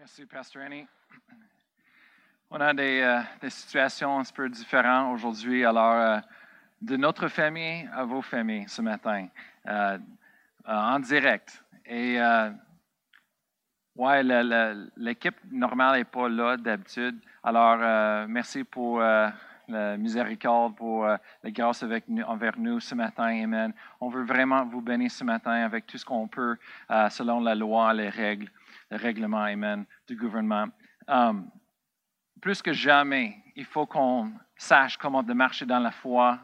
Merci, Pastor Annie. On a des, euh, des situations un peu différentes aujourd'hui. Alors, euh, de notre famille à vos familles ce matin, euh, en direct. Et, ouais, l'équipe normale n'est pas là d'habitude. Alors, merci pour la miséricorde, pour la grâce avec nous, envers nous ce matin. Amen. On veut vraiment vous bénir ce matin avec tout ce qu'on peut selon la loi, les règles le règlement, Amen, du gouvernement. Um, plus que jamais, il faut qu'on sache comment de marcher dans la foi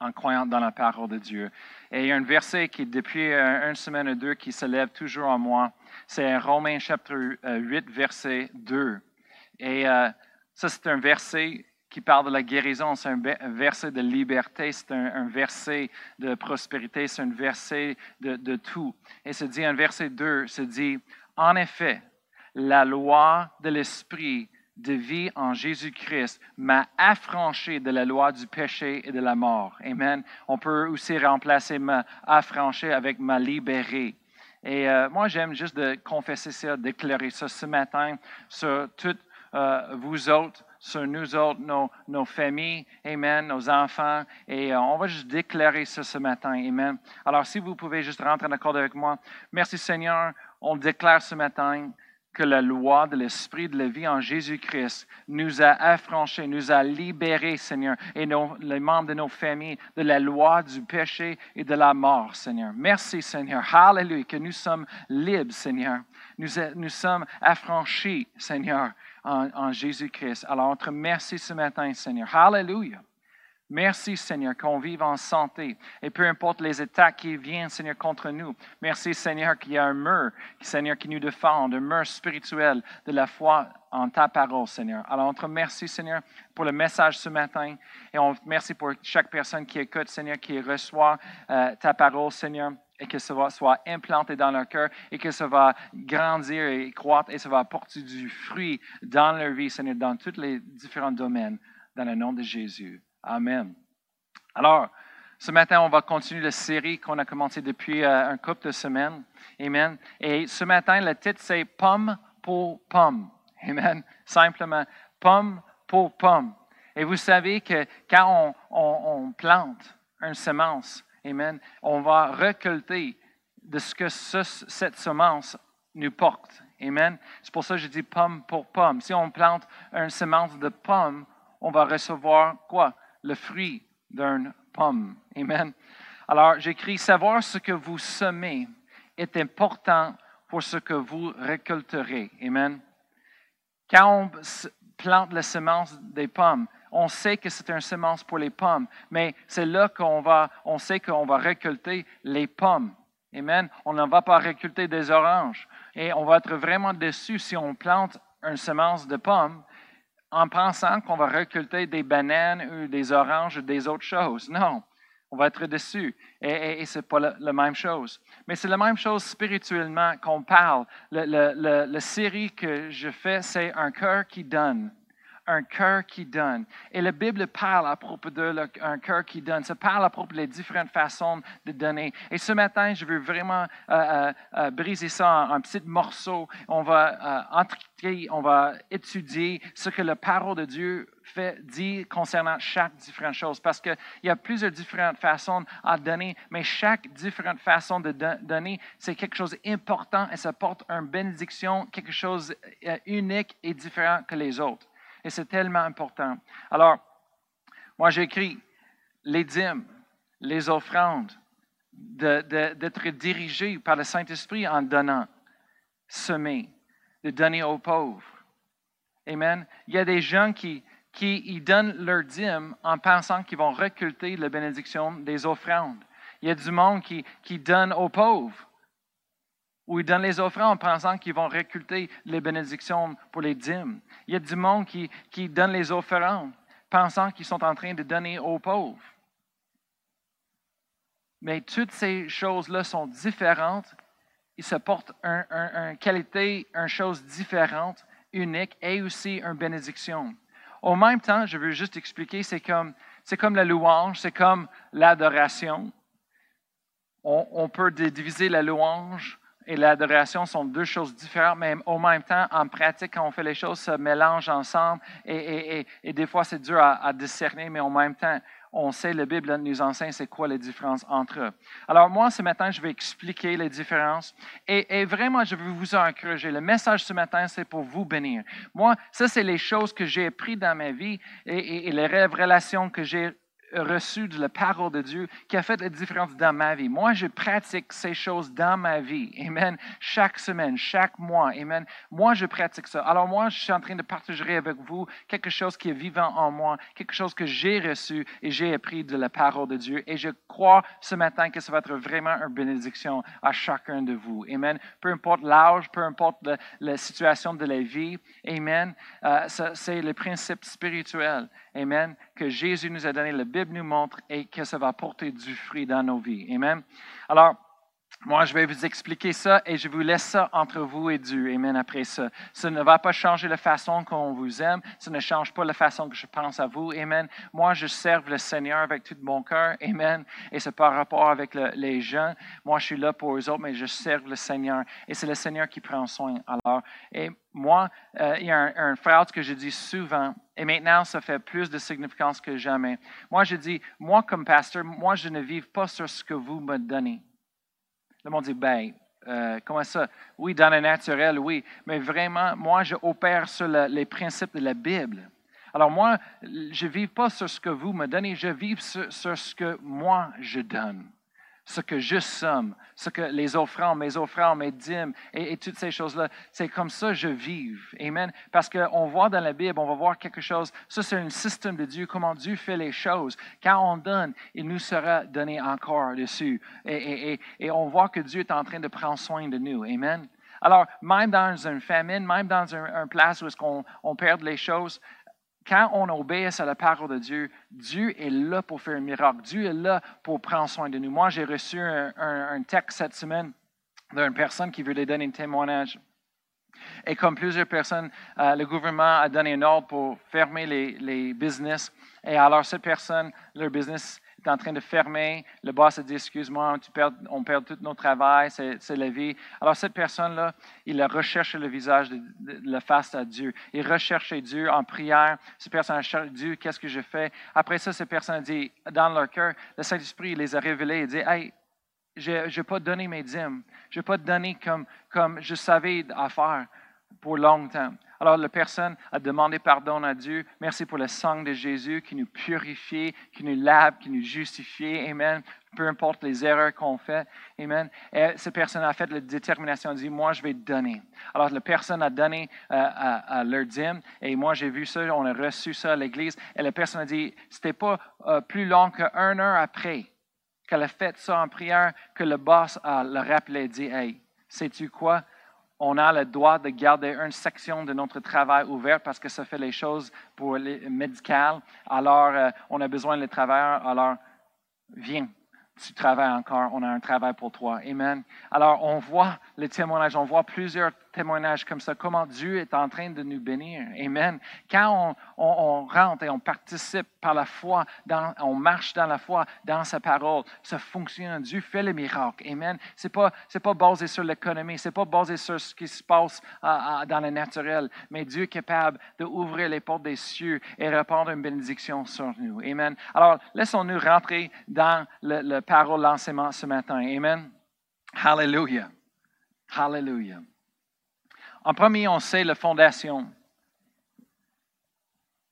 en croyant dans la parole de Dieu. Et il y a un verset qui, depuis une semaine ou deux, qui se lève toujours en moi. C'est Romains chapitre 8, verset 2. Et euh, ça, c'est un verset qui parle de la guérison, c'est un verset de liberté, c'est un, verset de prospérité, c'est un verset de, de tout. Et se dit, un verset 2, se dit, en effet, la loi de l'Esprit de vie en Jésus-Christ m'a affranchi de la loi du péché et de la mort. Amen. On peut aussi remplacer m'a affranchi avec m'a libéré. Et euh, moi, j'aime juste de confesser ça, déclarer ça ce matin sur toutes euh, vous autres, sur nous autres, nos, familles, Amen, nos enfants. Et euh, on va juste déclarer ça ce matin. Amen. Alors, si vous pouvez juste rentrer en accord avec moi. Merci Seigneur on déclare ce matin que la loi de l'Esprit de la vie en Jésus-Christ nous a affranchis, nous a libérés, Seigneur, et les membres de nos familles de la loi du péché et de la mort, Seigneur. Merci, Seigneur. Hallelujah, que nous sommes libres, Seigneur. Nous, sommes affranchis, Seigneur, en, en Jésus-Christ. Alors, on te remercie ce matin, Seigneur. Hallelujah. Merci, Seigneur, qu'on vive en santé. Et peu importe les attaques qui viennent, Seigneur, contre nous. Merci, Seigneur, qu'il y a un mur, Seigneur, qui nous défend, un mur spirituel de la foi en ta parole, Seigneur. Alors, on te remercie, Seigneur, pour le message ce matin. Et on te remercie pour chaque personne qui écoute, Seigneur, qui reçoit euh, ta parole, Seigneur et que va, soit implanté dans leur cœur et que ça va grandir et croître et ça va apporter du fruit dans leur vie, Seigneur, dans tous les différents domaines, dans le nom de Jésus. Amen. Alors, ce matin, on va continuer la série qu'on a commencé depuis euh, un couple de semaines. Amen. Et ce matin, le titre, c'est Pomme pour pomme. Amen. Simplement, pomme pour pomme. Et vous savez que quand on, plante une semence, Amen, on va récolter de ce que cette semence nous porte. Amen. C'est pour ça que je dis pomme pour pomme. Si on plante une semence de pomme, on va recevoir quoi? Le fruit d'une pomme. Amen. Alors, j'écris savoir ce que vous semez est important pour ce que vous récolterez. Amen. Quand on plante la semence des pommes, on sait que c'est une semence pour les pommes, mais c'est là qu'on va, on sait qu'on va récolter les pommes. Amen. On ne va pas récolter des oranges. Et on va être vraiment déçu si on plante une semence de pommes en pensant qu'on va récolter des bananes ou des oranges ou des autres choses. Non, on va être déçu. Et, ce n'est pas la, même chose. Mais c'est la même chose spirituellement qu'on parle. Le, la série que je fais, c'est un cœur qui donne un cœur qui donne. Et la Bible parle à propos d'un cœur qui donne. Ça parle à propos des différentes façons de donner. Et ce matin, je veux vraiment euh, euh, euh, briser ça en, petits morceaux. On va entrer, on va étudier ce que la parole de Dieu fait, dit concernant chaque différente chose. Parce qu'il y a plusieurs différentes façons à donner, mais chaque différente façon de donner, c'est quelque chose d'important et ça porte une bénédiction, quelque chose unique et différent que les autres. Et c'est tellement important. Alors, moi, j'écris les dîmes, les offrandes, d'être dirigé par le Saint-Esprit en donnant, semer, de donner aux pauvres. Amen. Il y a des gens qui, qui donnent leur dîme en pensant qu'ils vont récolter la bénédiction des offrandes. Il y a du monde qui, qui donne aux pauvres où ils donnent les offrandes en pensant qu'ils vont récolter les bénédictions pour les dîmes. Il y a du monde qui, qui donne les offrandes pensant qu'ils sont en train de donner aux pauvres. Mais toutes ces choses-là sont différentes. Ils se portent une qualité, une chose différente, unique et aussi une bénédiction. Au même temps, je veux juste expliquer, c'est comme, c'est comme la louange, c'est comme l'adoration. On, on, peut diviser la louange et l'adoration sont deux choses différentes, mais au même temps, en pratique, quand on fait les choses, se mélangent ensemble et, des fois, c'est dur à, discerner, mais en même temps, on sait, la Bible nous enseigne c'est quoi les différences entre eux. Alors moi, ce matin, je vais expliquer les différences et, vraiment, je veux vous encourager. Le message ce matin, c'est pour vous bénir. Moi, ça, c'est les choses que j'ai appris dans ma vie et, et les révélations que j'ai reçu de la parole de Dieu qui a fait la différence dans ma vie. Moi, je pratique ces choses dans ma vie. Amen. Chaque semaine, chaque mois. Amen. Moi, je pratique ça. Alors moi, je suis en train de partager avec vous quelque chose qui est vivant en moi, quelque chose que j'ai reçu et j'ai appris de la parole de Dieu. Et je crois ce matin que ça va être vraiment une bénédiction à chacun de vous. Amen. Peu importe l'âge, peu importe la, situation de la vie. Amen. Euh, c'est le principe spirituel. Amen. Que Jésus nous a donné, la Bible nous montre et que ça va porter du fruit dans nos vies. Amen. Alors, moi, je vais vous expliquer ça et je vous laisse ça entre vous et Dieu. Amen. Après ça, ça ne va pas changer la façon qu'on vous aime. Ça ne change pas la façon que je pense à vous. Amen. Moi, je serve le Seigneur avec tout mon cœur. Amen. Et c'est par rapport avec les gens. Moi, je suis là pour eux autres, mais je serve le Seigneur. Et c'est le Seigneur qui prend soin. Alors, et moi, euh, il y a un, frère que je dis souvent, et maintenant, ça fait plus de significance que jamais. Moi, je dis, moi, comme pasteur, moi, je ne vis pas sur ce que vous me donnez. Le monde dit, ben, euh, comment ça? Oui, dans le naturel, oui. Mais vraiment, moi, je opère sur les principes de la Bible. Alors moi, je ne vis pas sur ce que vous me donnez, je vis sur ce que moi, je donne ce que je somme, ce que les offrandes, mes offrandes, mes dîmes et, toutes ces choses-là, c'est comme ça que je vive. Amen. Parce qu'on voit dans la Bible, on va voir quelque chose. Ça, c'est un système de Dieu, comment Dieu fait les choses. Quand on donne, il nous sera donné encore dessus. Et, on voit que Dieu est en train de prendre soin de nous. Amen. Alors, même dans une famine, même dans un, place où est-ce qu'on on perd les choses, quand on obéit à la parole de Dieu, Dieu est là pour faire un miracle. Dieu est là pour prendre soin de nous. Moi, j'ai reçu un, texte cette semaine d'une personne qui voulait donner un témoignage. Et comme plusieurs personnes, euh, le gouvernement a donné un ordre pour fermer les, les business. Et alors, cette personne, leur business est en train de fermer. Le boss a dit, excuse-moi, on perd tout notre travail, c'est la vie. Alors cette personne-là, il a recherché le visage, de, la face à Dieu. Il recherchait Dieu en prière. Cette personne a cherché Dieu, qu'est-ce que je fais? Après ça, cette personne a dit, dans leur cœur, le Saint-Esprit les a révélés. Il dit, hey, je n'ai pas donné mes dîmes. Je n'ai pas donné comme, comme je savais à faire pour longtemps. Alors la personne a demandé pardon à Dieu. Merci pour le sang de Jésus qui nous purifie, qui nous lave, qui nous justifie. Amen. Peu importe les erreurs qu'on fait. Amen. Et cette personne a fait la détermination, a dit, moi je vais donner. Alors la personne a donné euh, à, leur dîme et moi j'ai vu ça, on a reçu ça à l'église. Et la personne a dit, c'était pas euh, plus long qu'un heure après qu'elle a fait ça en prière que le boss a le rappelé, dit, hey, sais-tu quoi? On a le droit de garder une section de notre travail ouverte parce que ça fait les choses pour les médicales. Alors, euh, on a besoin de travailleurs. Alors, viens, tu travailles encore, on a un travail pour toi. Amen. Alors, on voit les témoignages, on voit plusieurs témoignage comme ça, comment Dieu est en train de nous bénir. Amen. Quand on, rentre et on participe par la foi, on marche dans la foi, dans sa parole, ça fonctionne. Dieu fait le miracle. Amen. Ce n'est pas, pas basé sur l'économie, ce n'est pas basé sur ce qui se passe dans le naturel, mais Dieu est capable d'ouvrir les portes des cieux et répandre une bénédiction sur nous. Amen. Alors, laissons-nous rentrer dans le, le parole l'enseignement ce matin. Amen. Hallelujah. Hallelujah. En premier, on sait la fondation.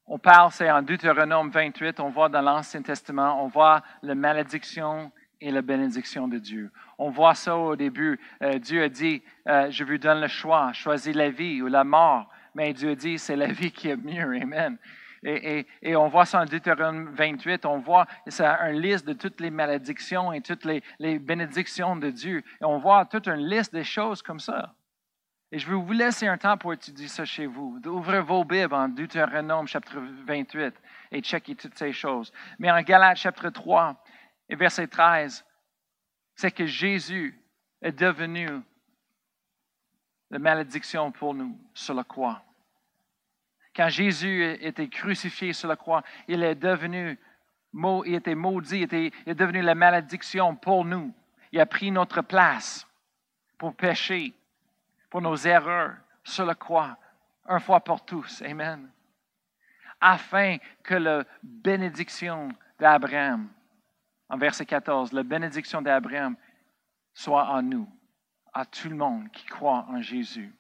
On parle, c'est en Deutéronome 28, on voit dans l'Ancien Testament, on voit la malédiction et la bénédiction de Dieu. On voit ça au début. Euh, Dieu a dit, euh, je vous donne le choix, choisis la vie ou la mort. Mais Dieu a dit, c'est la vie qui est mieux. Amen. Et, on voit ça en Deutéronome 28, on voit c'est une liste de toutes les malédictions et toutes les, les bénédictions de Dieu. Et on voit toute une liste de choses comme ça. Et je vais vous laisser un temps pour étudier ça chez vous. Ouvrez vos Bibles en Deutéronome chapitre 28 et checker toutes ces choses. Mais en Galates chapitre 3 et verset 13, c'est que Jésus est devenu la malédiction pour nous sur la croix. Quand Jésus était crucifié sur la croix, il est devenu, il était maudit, il est devenu la malédiction pour nous. Il a pris notre place. pour pécher, pour nos erreurs sur la croix, un fois pour tous. Amen. Afin que la bénédiction d'Abraham, en verset 14, la bénédiction d'Abraham soit en nous, à tout le monde qui croit en Jésus.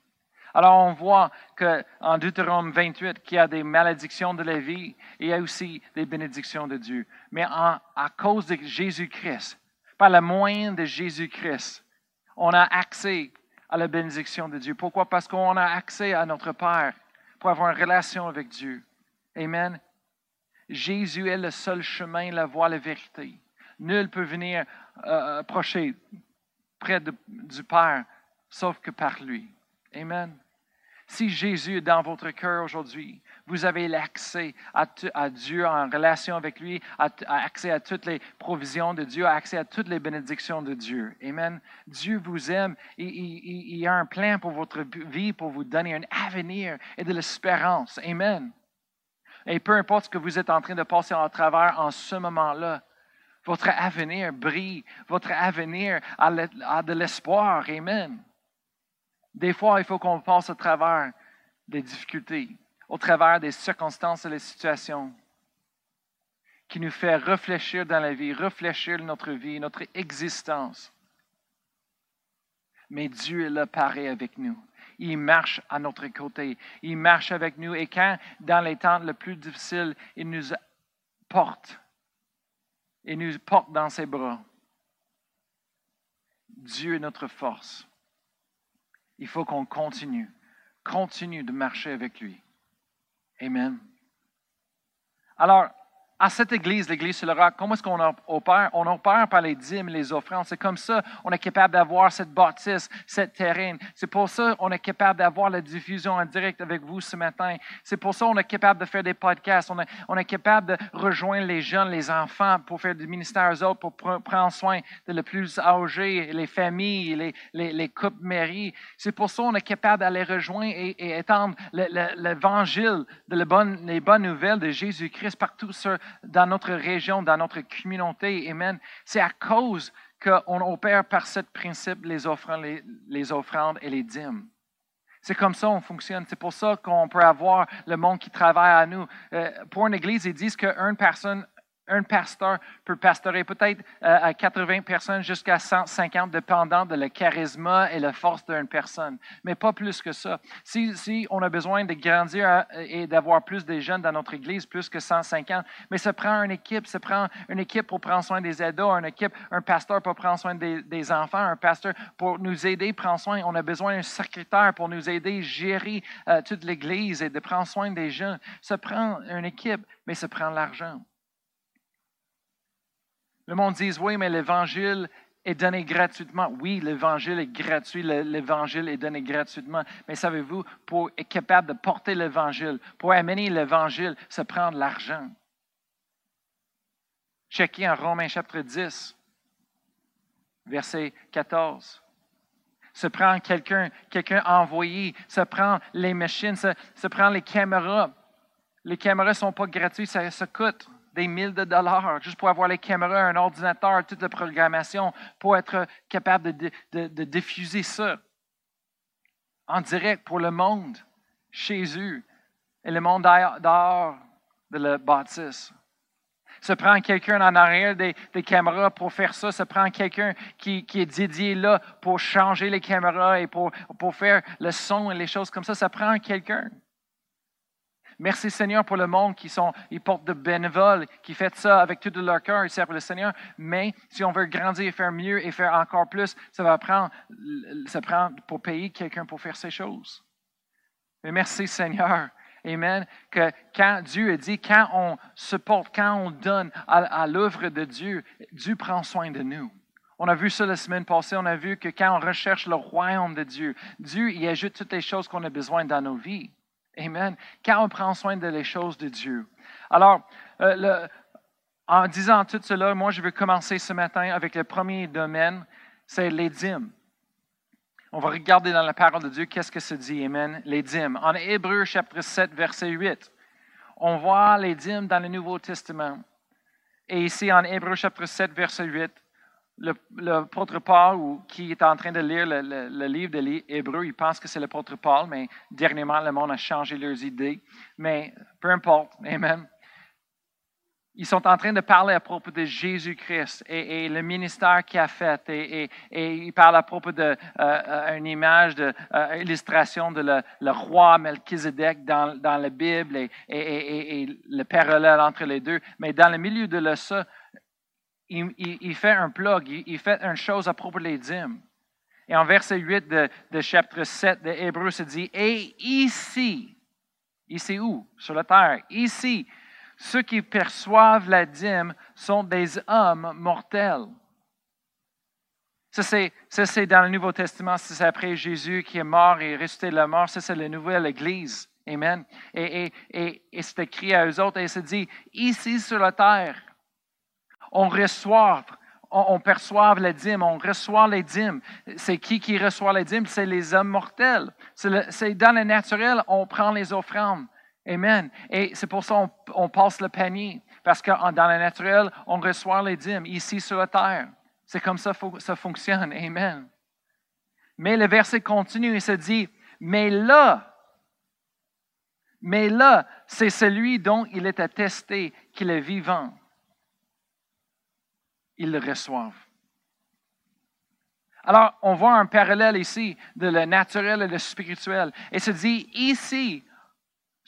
Alors on voit qu'en Deutéronome 28 qu'il y a des malédictions de la vie il y a aussi des bénédictions de Dieu. Mais à cause de Jésus-Christ, par le moyen de Jésus-Christ, on a accès à la bénédiction de Dieu. Pourquoi? Parce qu'on a accès à notre Père pour avoir une relation avec Dieu. Amen. Jésus est le seul chemin, la voie, la vérité. Nul peut venir euh, approcher près du Père sauf que par lui. Amen. Si Jésus est dans votre cœur aujourd'hui, vous avez l'accès à, Dieu en relation avec lui, à, accès à toutes les provisions de Dieu, accès à toutes les bénédictions de Dieu. Amen. Dieu vous aime. Il, il a un plan pour votre vie, pour vous donner un avenir et de l'espérance. Amen. Et peu importe ce que vous êtes en train de passer en travers en ce moment-là, votre avenir brille, votre avenir a de l'espoir. Amen. Des fois, il faut qu'on passe au travers des difficultés, au travers des circonstances et des situations qui nous fait réfléchir dans la vie, réfléchir notre vie, notre existence. Mais Dieu est là pareil avec nous. Il marche à notre côté. Il marche avec nous. Et quand, dans les temps les plus difficiles, il nous porte, il nous porte dans ses bras. Dieu est notre force. Il faut qu'on continue, continue de marcher avec lui. Amen. Alors, à cette église, l'église sur le roc, comment est-ce qu'on opère? On opère par les dîmes, les offrandes. C'est comme ça qu'on est capable d'avoir cette bâtisse, cette terrain. C'est pour ça qu'on est capable d'avoir la diffusion en direct avec vous ce matin. C'est pour ça qu'on est capable de faire des podcasts. On est, on est, capable de rejoindre les jeunes, les enfants pour faire du ministère aux autres, pour prendre soin de le plus âgé, les familles, les, les, les couples mairies. C'est pour ça qu'on est capable d'aller rejoindre et, étendre l'évangile, de bonne, les bonnes nouvelles de Jésus-Christ partout sur dans notre région, dans notre communauté. Amen. C'est à cause qu'on opère par ce principe les offrandes, et les dîmes. C'est comme ça qu'on fonctionne. C'est pour ça qu'on peut avoir le monde qui travaille à nous. Euh, pour une église, ils disent qu'une personne un pasteur peut pastorer peut-être euh, à 80 personnes jusqu'à 150, dépendant de le charisme et la force d'une personne, mais pas plus que ça. Si, si on a besoin de grandir euh, et d'avoir plus de jeunes dans notre église, plus que 150, mais ça prend une équipe, ça prend une équipe pour prendre soin des ados, une équipe, un pasteur pour prendre soin des, enfants, un pasteur pour nous aider, prendre soin. On a besoin d'un secrétaire pour nous aider, gérer euh, toute l'église et de prendre soin des jeunes. Ça prend une équipe, mais ça prend l'argent. Le monde dit, oui, mais l'Évangile est donné gratuitement. Oui, l'Évangile est gratuit, l'Évangile est donné gratuitement. Mais savez-vous, pour être capable de porter l'Évangile, pour amener l'Évangile, ça prend de l'argent. Checkez en Romains chapitre 10, verset 14. Ça prend quelqu'un, quelqu'un envoyé, ça prend les machines, ça, prend les caméras. Les caméras ne sont pas gratuites, ça, ça coûte des mille de dollars juste pour avoir les caméras, un ordinateur, toute la programmation, pour être capable de, diffuser ça en direct pour le monde, chez eux, et le monde dehors de la bâtisse. Ça prend quelqu'un en arrière des, caméras pour faire ça. Ça prend quelqu'un qui, est dédié là pour changer les caméras et pour, pour faire le son et les choses comme ça. Ça prend quelqu'un. Merci Seigneur pour le monde qui sont, ils portent de bénévoles, qui font ça avec tout de leur cœur, ils servent le Seigneur. Mais si on veut grandir et faire mieux et faire encore plus, ça va prendre, pour payer quelqu'un pour faire ces choses. Mais merci Seigneur. Amen. Que quand Dieu a dit, quand on se porte, quand on donne à, à l'œuvre de Dieu, Dieu prend soin de nous. On a vu ça la semaine passée, on a vu que quand on recherche le royaume de Dieu, Dieu y ajoute toutes les choses qu'on a besoin dans nos vies. Amen. Quand on prend soin de les choses de Dieu. Alors, euh, en disant tout cela, moi, je veux commencer ce matin avec le premier domaine, c'est les dîmes. On va regarder dans la parole de Dieu qu'est-ce que ça dit, Amen, les dîmes. En Hébreu chapitre 7, verset 8, on voit les dîmes dans le Nouveau Testament. Et ici, en Hébreu chapitre 7, verset 8, l'apôtre Paul, ou qui est en train de lire le, livre de l'Hébreu, il pense que c'est l'apôtre Paul, mais dernièrement, le monde a changé leurs idées. Mais peu importe, Amen. Ils sont en train de parler à propos de Jésus-Christ et, le ministère qu'il a fait. Et, ils parlent à propos d'une euh, image, d'une euh, illustration de le, roi Melchizedek dans, dans la Bible et, le parallèle entre les deux. Mais dans le milieu de ça, il, fait un plug, il, fait une chose à propos des dîmes. Et en verset 8 de, chapitre 7 de Hébreu, se dit, et ici, ici où? Sur la terre. Ici, ceux qui perçoivent la dîme sont des hommes mortels. Ça, c'est dans le Nouveau Testament, c'est après Jésus qui est mort et ressuscité de la mort. Ça, c'est la nouvelle Église. Amen. Et, et, et, c'est écrit à eux autres et se dit, ici sur la terre, on reçoit, on, perçoit la dîme, on reçoit les dîmes. C'est qui qui reçoit les dîmes? C'est les hommes mortels. C'est dans le naturel, on prend les offrandes. Amen. Et c'est pour ça qu'on passe le panier. Parce que dans le naturel, on reçoit les dîmes ici sur la terre. C'est comme ça que ça fonctionne. Amen. Mais le verset continue et se dit, mais là, mais là, c'est celui dont il est attesté qu'il est vivant. Ils le reçoivent. Alors, on voit un parallèle ici de le naturel et le spirituel. Et se dit, ici,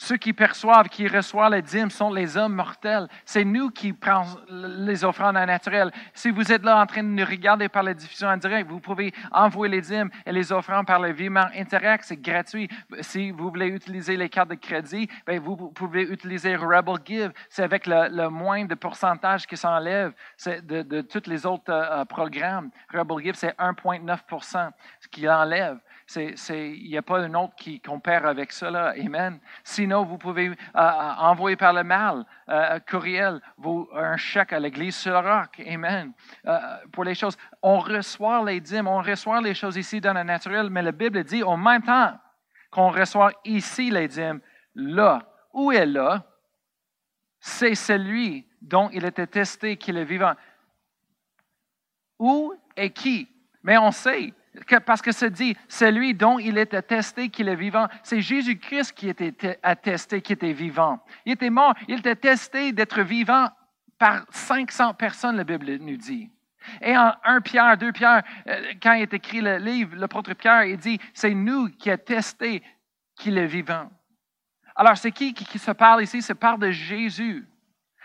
ceux qui perçoivent, qui reçoivent les dîmes sont les hommes mortels. C'est nous qui prenons les offrandes naturelles. Si vous êtes là en train de nous regarder par la diffusion en direct, vous pouvez envoyer les dîmes et les offrandes par le virement Interact. C'est gratuit. Si vous voulez utiliser les cartes de crédit, ben, vous pouvez utiliser Rebel Give. C'est avec le, moins de pourcentage qui s'enlève de, de tous les autres euh, programmes. Rebel Give, c'est 1,9% ce qui enlève il n'y a pas un autre qui compare avec cela. Amen. Sinon, vous pouvez euh, euh, envoyer par le mail, euh, courriel, un chèque à l'église sur le roc. Amen. pour les choses. On reçoit les dîmes, on reçoit les choses ici dans le naturel, mais la Bible dit en même temps qu'on reçoit ici les dîmes, là, où est là? C'est celui dont il était testé qu'il est vivant. Où et qui? Mais on sait, parce que ça dit, celui dont il était attesté qu'il est vivant, c'est Jésus-Christ qui était attesté qu'il était vivant. Il était mort, il était testé d'être vivant par 500 personnes, la Bible nous dit. Et en 1 Pierre, 2 Pierre, euh, quand il est écrit le livre, l'apôtre Pierre, il dit, c'est nous qui a testé qu'il est vivant. Alors, c'est qui, qui se parle ici? C'est parle de Jésus.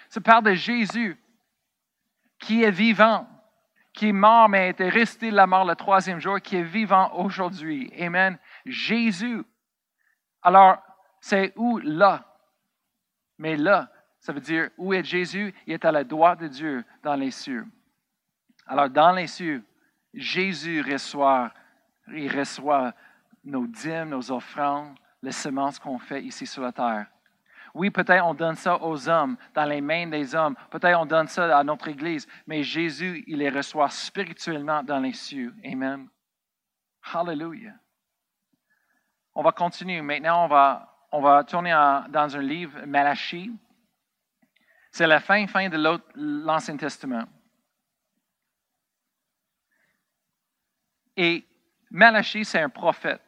C'est parle de Jésus qui est vivant qui est mort, mais était resté la mort le troisième jour, qui est vivant aujourd'hui. Amen. Jésus. Alors, c'est où là? Mais là, ça veut dire où est Jésus? Il est à la droite de Dieu dans les cieux. Alors, dans les cieux, Jésus reçoit, il reçoit nos dîmes, nos offrandes, les semences qu'on fait ici sur la terre. Oui, peut-être on donne ça aux hommes, dans les mains des hommes. Peut-être on donne ça à notre Église. Mais Jésus, il les reçoit spirituellement dans les cieux. Amen. Hallelujah. On va continuer. Maintenant, on va, on va tourner dans un livre, Malachie. C'est la fin, fin de l'Ancien Testament. Et Malachie, c'est un prophète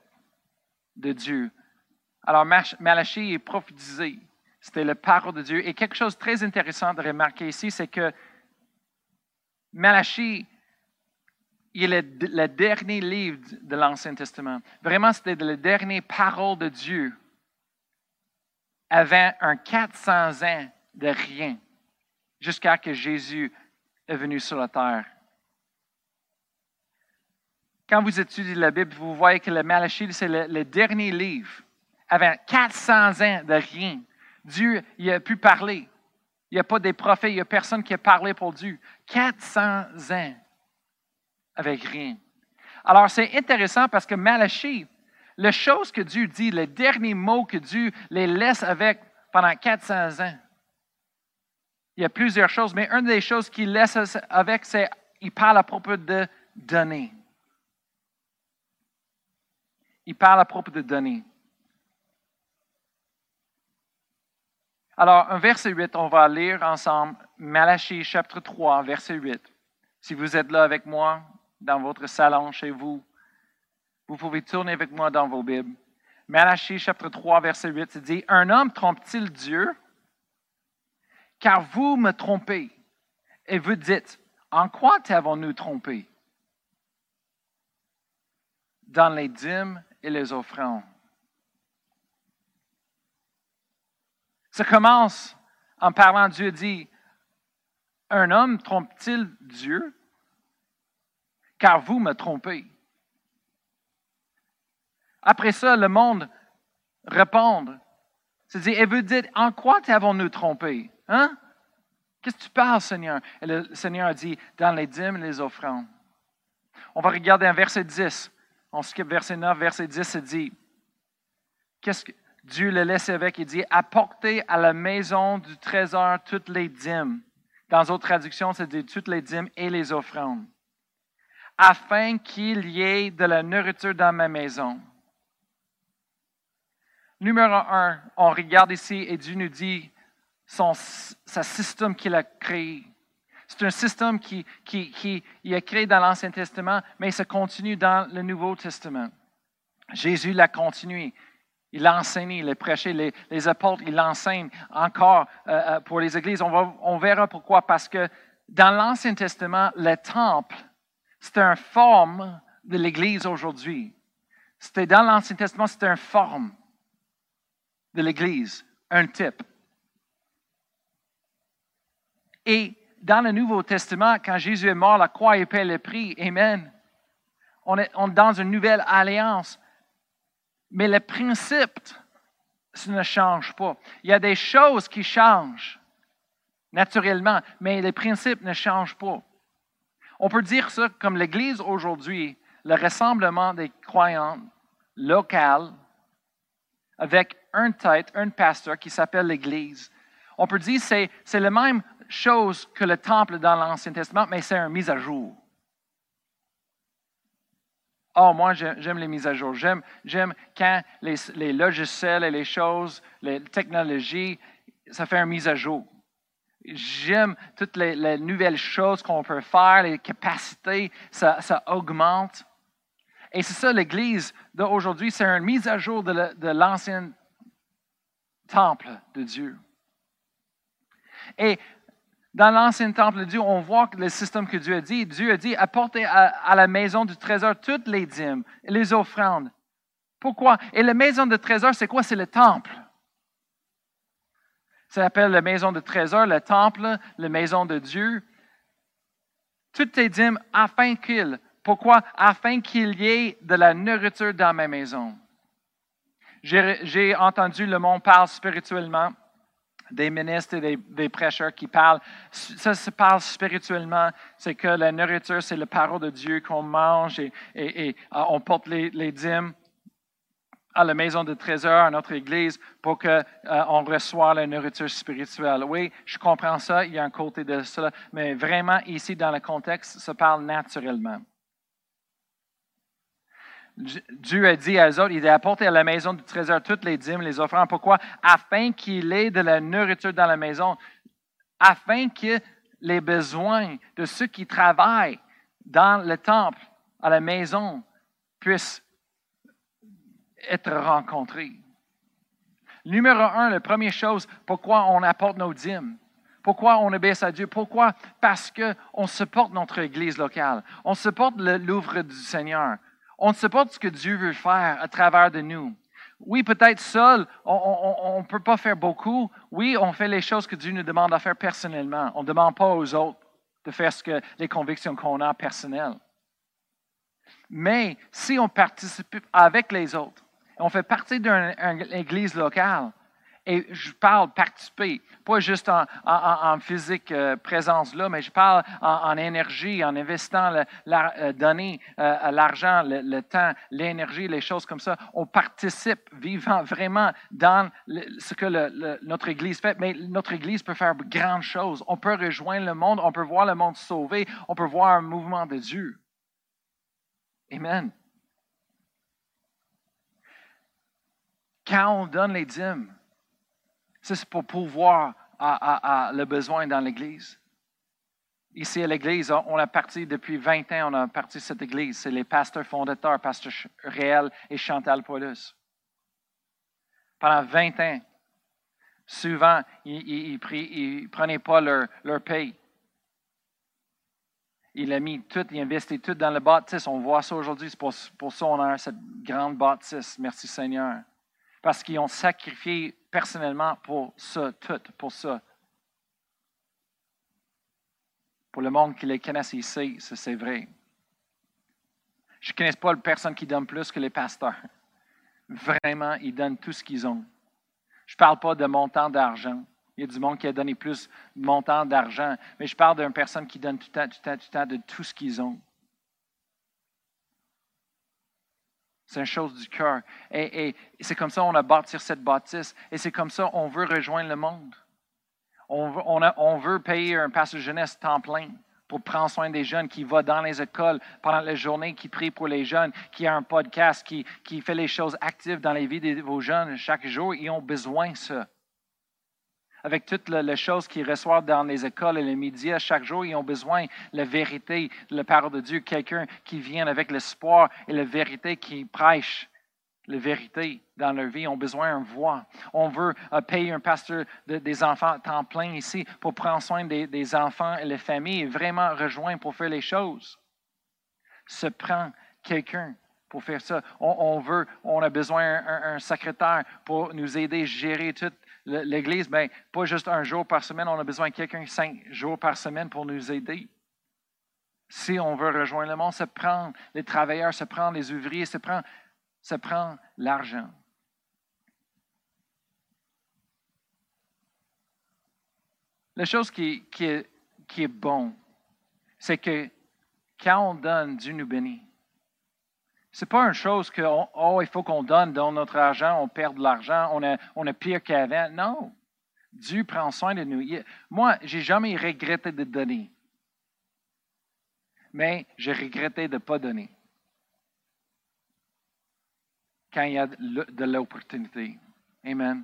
de Dieu. Alors, Malachie est prophétisé. C'était la parole de Dieu. Et quelque chose de très intéressant de remarquer ici, c'est que Malachie, il est le dernier livre de l'Ancien Testament. Vraiment, c'était le dernier parole de Dieu avant un 400 ans de rien, jusqu'à que Jésus est venu sur la terre. Quand vous étudiez la Bible, vous voyez que le Malachie, c'est le, le dernier livre avant 400 ans de rien. Dieu, il a pu parler. Il n'y a pas des prophètes, il n'y a personne qui a parlé pour Dieu. 400 ans avec rien. Alors, c'est intéressant parce que Malachie, la chose que Dieu dit, le dernier mot que Dieu les laisse avec pendant 400 ans, il y a plusieurs choses, mais une des choses qu'il laisse avec, c'est qu'il parle à propos de donner. Il parle à propos de donner. Alors, verset 8, on va lire ensemble Malachie chapitre 3, verset 8. Si vous êtes là avec moi, dans votre salon, chez vous, vous pouvez tourner avec moi dans vos Bibles. Malachie chapitre 3, verset 8, c'est dit, Un homme trompe-t-il Dieu? Car vous me trompez. Et vous dites, En quoi t'avons-nous trompé? Dans les dîmes et les offrandes. Ça commence en parlant, Dieu dit, Un homme trompe-t-il Dieu? Car vous me trompez. Après ça, le monde répond. C'est dit, et vous dites, en quoi t'avons-nous trompé? Hein? Qu'est-ce que tu parles, Seigneur? Et le Seigneur a dit, dans les dîmes les offrandes. On va regarder un verset 10. On skip verset 9, verset 10, c'est dit, qu'est-ce que Dieu le laisse avec? Il dit, apportez à la maison du trésor toutes les dîmes. Dans d'autres traductions, c'est dit toutes les dîmes et les offrandes, afin qu'il y ait de la nourriture dans ma maison. Numéro un, on regarde ici et Dieu nous dit son, système qu'il a créé. C'est un système qui, qui, qui il a créé dans l'Ancien Testament, mais ça continue dans le Nouveau Testament. Jésus l'a continué. Il l'a enseigné, il l'a prêché, les, apôtres, il l'enseigne encore euh, euh, pour les églises. On, va, on verra pourquoi. Parce que dans l'Ancien Testament, le temple, c'était une forme de l'Église aujourd'hui. C'était dans l'Ancien Testament, c'était une forme de l'Église, un type. Et dans le Nouveau Testament, quand Jésus est mort, la croix et le prix, Amen. On est dans une nouvelle alliance. Mais le principe, ça ne change pas. Il y a des choses qui changent naturellement, mais les principes ne changent pas. On peut dire ça comme l'Église aujourd'hui, le rassemblement des croyants locaux avec un tête, un pasteur qui s'appelle l'Église. On peut dire que c'est la même chose que le temple dans l'Ancien Testament, mais c'est une mise à jour. Oh, moi, j'aime les mises à jour. J'aime, quand les, logiciels et les choses, les technologies, ça fait une mise à jour. J'aime toutes les, nouvelles choses qu'on peut faire, les capacités, ça, ça augmente. Et c'est ça l'Église d'aujourd'hui, c'est une mise à jour de l'ancien temple de Dieu. Et dans l'ancien temple de Dieu, on voit le système que Dieu a dit. Dieu a dit, apportez à, la maison du trésor toutes les dîmes, les offrandes. Pourquoi? Et la maison de trésor, c'est quoi? C'est le temple. Ça s'appelle la maison de trésor, le temple, la maison de Dieu. Toutes les dîmes afin qu'il. Pourquoi? Afin qu'il y ait de la nourriture dans ma maison. J'ai entendu le monde parler spirituellement des ministres et des, prêcheurs qui parlent. Ça se parle spirituellement. C'est que la nourriture, c'est la parole de Dieu qu'on mange et, ah, on porte les, les, dîmes à la maison de trésor, à notre église, pour qu'on euh, reçoive la nourriture spirituelle. Oui, je comprends ça, il y a un côté de cela, mais vraiment, ici, dans le contexte, ça parle naturellement. Dieu a dit à eux autres, il a apporté à la maison du trésor toutes les dîmes, les offrandes. Pourquoi? Afin qu'il ait de la nourriture dans la maison, afin que les besoins de ceux qui travaillent dans le temple, à la maison, puissent être rencontrés. Numéro un, la première chose, pourquoi on apporte nos dîmes? Pourquoi on obéit à Dieu? Pourquoi? Parce qu'on supporte notre Église locale. On supporte l'ouvre du Seigneur. On ne sait pas ce que Dieu veut faire à travers de nous. Oui, peut-être seul, on ne peut pas faire beaucoup. Oui, on fait les choses que Dieu nous demande à faire personnellement. On ne demande pas aux autres de faire ce que les convictions qu'on a personnelles. Mais si on participe avec les autres, on fait partie d'une église locale, et je parle participer, pas juste en, physique euh, présence là, mais je parle en, énergie, en investissant, la, euh, euh, l'argent, le, temps, l'énergie, les choses comme ça. On participe vivant vraiment dans ce que notre Église fait. Mais notre Église peut faire de grandes choses. On peut rejoindre le monde, on peut voir le monde sauvé, on peut voir un mouvement de Dieu. Amen. Quand on donne les dîmes, c'est pour pouvoir le besoin dans l'Église. Ici à l'Église, on a parti depuis 20 ans, on a parti cette Église. C'est les pasteurs fondateurs, pasteur Réel et Chantal Paulus. Pendant 20 ans, souvent, ils ne prenaient pas leur, leur paye. Il a mis tout, il a investi tout dans le bâtisse. On voit ça aujourd'hui, c'est pour, pour ça qu'on a cette grande bâtisse. Merci Seigneur. Parce qu'ils ont sacrifié personnellement pour ça, tout, pour ça. Pour le monde qui les connaisse ici, c'est vrai. Je ne connais pas les personnes qui donnent plus que les pasteurs. Vraiment, ils donnent tout ce qu'ils ont. Je ne parle pas de montant d'argent. Il y a du monde qui a donné plus de montant d'argent, mais je parle d'une personne qui donne tout le temps, tout le temps, tout le temps de tout ce qu'ils ont. C'est une chose du cœur. Et, c'est comme ça qu'on a bâti cette bâtisse. Et c'est comme ça qu'on veut rejoindre le monde. On veut, payer un pasteur jeunesse temps plein pour prendre soin des jeunes, qui va dans les écoles pendant la journée, qui prie pour les jeunes, qui a un podcast, qui, qui fait les choses actives dans les vies de vos jeunes chaque jour. Ils ont besoin de ça. Avec toutes les choses qu'ils reçoivent dans les écoles et les médias chaque jour, ils ont besoin de la vérité, de la parole de Dieu, quelqu'un qui vient avec l'espoir et la vérité qui prêche la vérité dans leur vie, ont besoin d'une voix. On veut euh, payer un pasteur des enfants à temps plein ici pour prendre soin des, enfants et les familles et vraiment rejoindre pour faire les choses. Se prend quelqu'un pour faire ça. On, veut, on a besoin d'un un, secrétaire pour nous aider à gérer toute l'Église. Bien, pas juste un jour par semaine, on a besoin de quelqu'un cinq jours par semaine pour nous aider. Si on veut rejoindre le monde, se prend les travailleurs, se prend les ouvriers, se prend ça prend l'argent. La chose qui, qui est bon, c'est que quand on donne, Dieu nous bénit. N'est pas une chose que, oh, il faut qu'on donne dans notre argent, on perd de l'argent, on a, on a pire qu'avant. Non. Dieu prend soin de nous. Moi, j'ai jamais regretté de donner. Mais j'ai regretté de ne pas donner quand il y a de l'opportunité. Amen.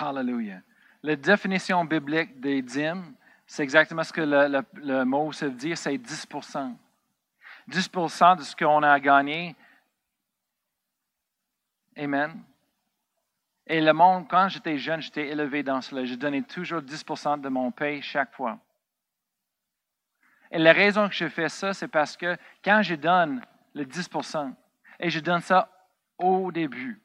Hallelujah. La définition biblique des dîmes, c'est exactement ce que le, mot se dit, c'est 10 10% de ce qu'on a gagné. Amen. Et le monde, quand j'étais jeune, j'étais élevé dans cela. Je donnais toujours 10% de mon paye chaque fois. Et la raison que je fais ça, c'est parce que quand je donne le 10% et je donne ça au début.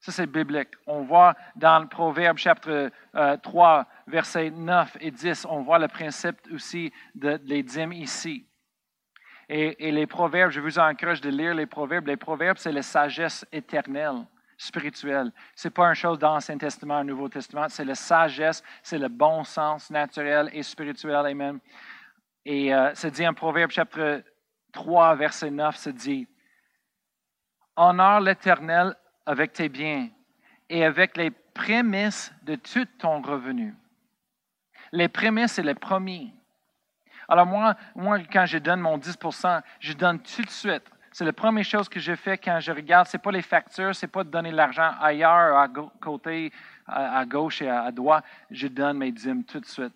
Ça, c'est biblique. On voit dans le Proverbe chapitre 3, euh, versets 9 et 10, on voit le principe aussi de, les dîmes ici. Et, les proverbes, je vous encourage de lire les proverbes. Les proverbes, c'est la sagesse éternelle, spirituelle. Ce n'est pas une chose dans l'Ancien Testament, le Nouveau Testament. C'est la sagesse, c'est le bon sens naturel et spirituel. Amen. Et euh, c'est dit en Proverbe chapitre 3, verset 9, c'est dit, Honore l'Éternel avec tes biens et avec les prémices de tout ton revenu. Les prémices, c'est les premiers. Alors moi, moi, quand je donne mon 10% je donne tout de suite. C'est la première chose que je fais quand je regarde. Ce n'est pas les factures, ce n'est pas de donner l'argent ailleurs, à côté, à, gauche et à, droite. Je donne mes dîmes tout de suite.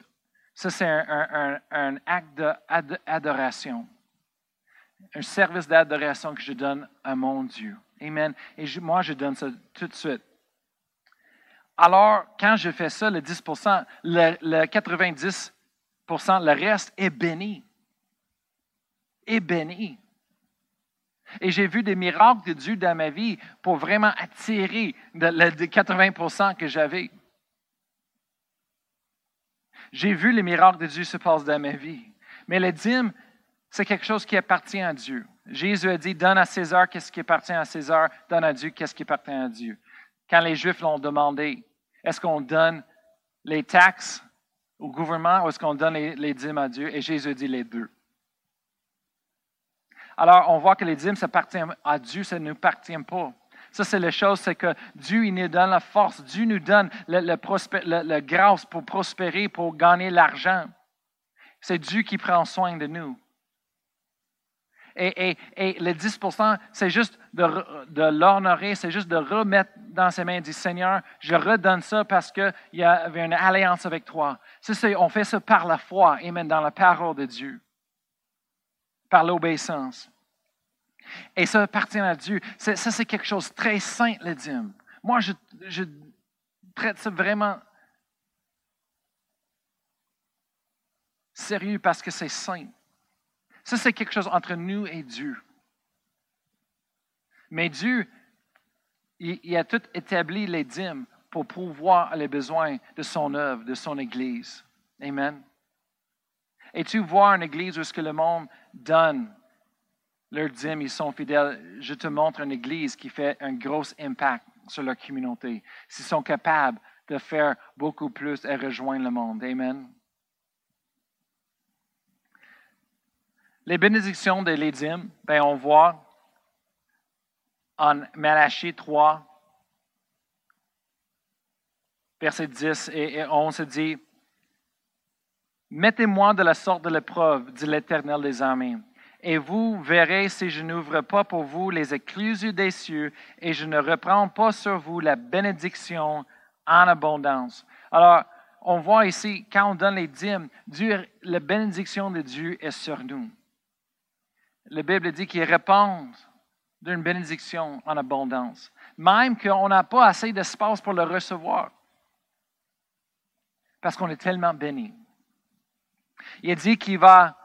Ça, c'est un, un acte d'adoration un service d'adoration que je donne à mon Dieu. Amen. Et moi, je donne ça tout de suite. Alors, quand je fais ça, le 10% le, 90 le reste est béni. Est béni. Et j'ai vu des miracles de Dieu dans ma vie pour vraiment attirer le 80% que j'avais. J'ai vu les miracles de Dieu se passer dans ma vie. Mais le dîme, c'est quelque chose qui appartient à Dieu. Jésus a dit, donne à César qu'est-ce qui appartient à César, donne à Dieu qu'est-ce qui appartient à Dieu. Quand les Juifs l'ont demandé, est-ce qu'on donne les taxes? Au gouvernement ou est-ce qu'on donne les, dîmes à Dieu? Et Jésus dit les deux. Alors, on voit que les dîmes, ça appartient à Dieu, ça ne nous appartient pas. Ça, c'est la chose, c'est que Dieu, il nous donne la force. Dieu nous donne le grâce pour prospérer, pour gagner l'argent. C'est Dieu qui prend soin de nous. Et, et, le 10 c'est juste de, l'honorer, c'est juste de remettre dans ses mains, dit Seigneur, je redonne ça parce qu'il y avait une alliance avec toi. On fait ça par la foi, Amen, dans la parole de Dieu, par l'obéissance. Et ça appartient à Dieu. Ça, c'est quelque chose de très saint, le dîme. Moi, je traite ça vraiment sérieux parce que c'est saint. Ça, c'est quelque chose entre nous et Dieu. Mais Dieu, il, a tout établi les dîmes pour pouvoir les besoins de son œuvre, de son Église. Amen. Et tu vois une Église où ce que le monde donne leurs dîmes, ils sont fidèles? Je te montre une Église qui fait un gros impact sur leur communauté. S'ils sont capables de faire beaucoup plus et rejoindre le monde. Amen. Les bénédictions de l'édime, ben on voit en Malachie 3, verset 10 et 11, se dit Mettez-moi de la sorte de l'épreuve, dit l'Éternel des armées, et vous verrez si je n'ouvre pas pour vous les écluses des cieux et je ne reprends pas sur vous la bénédiction en abondance. Alors, on voit ici, quand on donne les dîmes, Dieu, la bénédiction de Dieu est sur nous la Bible dit qu'il répond d'une bénédiction en abondance, même qu'on n'a pas assez d'espace pour le recevoir, parce qu'on est tellement béni. Il dit qu'il va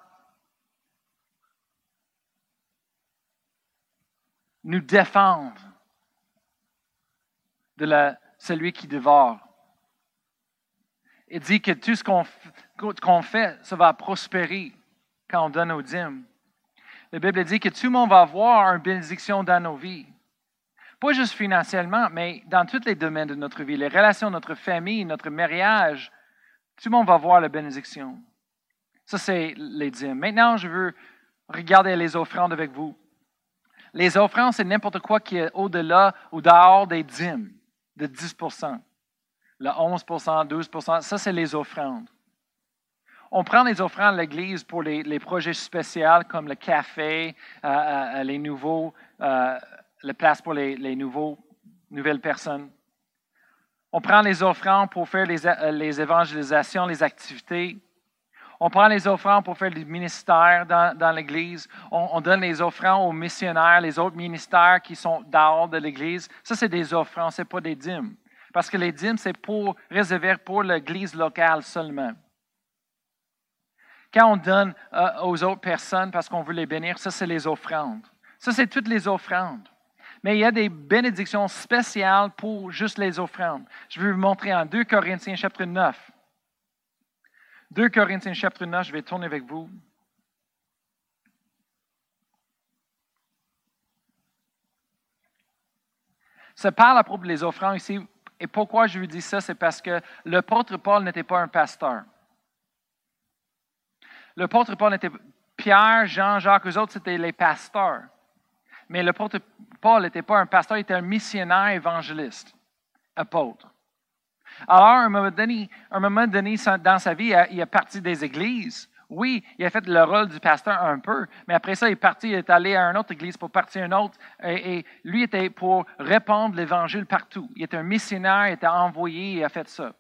nous défendre de celui qui dévore. Il dit que tout ce qu'on fait, ça va prospérer quand on donne aux dîmes. La Bible dit que tout le monde va avoir une bénédiction dans nos vies. Pas juste financièrement, mais dans tous les domaines de notre vie, les relations, notre famille, notre mariage, tout le monde va voir la bénédiction. Ça, c'est les dîmes. Maintenant, je veux regarder les offrandes avec vous. Les offrandes, c'est n'importe quoi qui est au-delà ou dehors des dîmes de 10% Le 11% 12% ça, c'est les offrandes. On prend les offrandes à l'Église pour les, projets spéciaux comme le café, euh, euh, euh, les nouveaux, la place pour les, nouveaux, nouvelles personnes. On prend les offrandes pour faire les, évangélisations, les activités. On prend les offrandes pour faire des ministères dans, l'Église. On, on, donne les offrandes aux missionnaires, les autres ministères qui sont dehors de l'Église. Ça, c'est des offrandes, ce n'est pas des dîmes. Parce que les dîmes, c'est pour réserver pour l'Église locale seulement. Quand on donne euh, aux autres personnes parce qu'on veut les bénir, ça, c'est les offrandes. Ça, c'est toutes les offrandes. Mais il y a des bénédictions spéciales pour juste les offrandes. Je vais vous montrer en 2 Corinthiens chapitre 9. 2 Corinthiens chapitre 9, je vais tourner avec vous. Ça parle à propos des offrandes ici. Et pourquoi je vous dis ça? C'est parce que l'apôtre Paul n'était pas un pasteur. L'apôtre Paul était Pierre, Jean, Jacques, eux autres, c'était les pasteurs. Mais l'apôtre Paul n'était pas un pasteur, il était un missionnaire évangéliste, apôtre. Alors, à un moment donné, un moment donné dans sa vie, il est parti des églises. Oui, il a fait le rôle du pasteur un peu, mais après ça, il est parti, il est allé à une autre église pour partir à une autre. Et, lui était pour répandre l'évangile partout. Il était un missionnaire, il était envoyé, il a fait ça.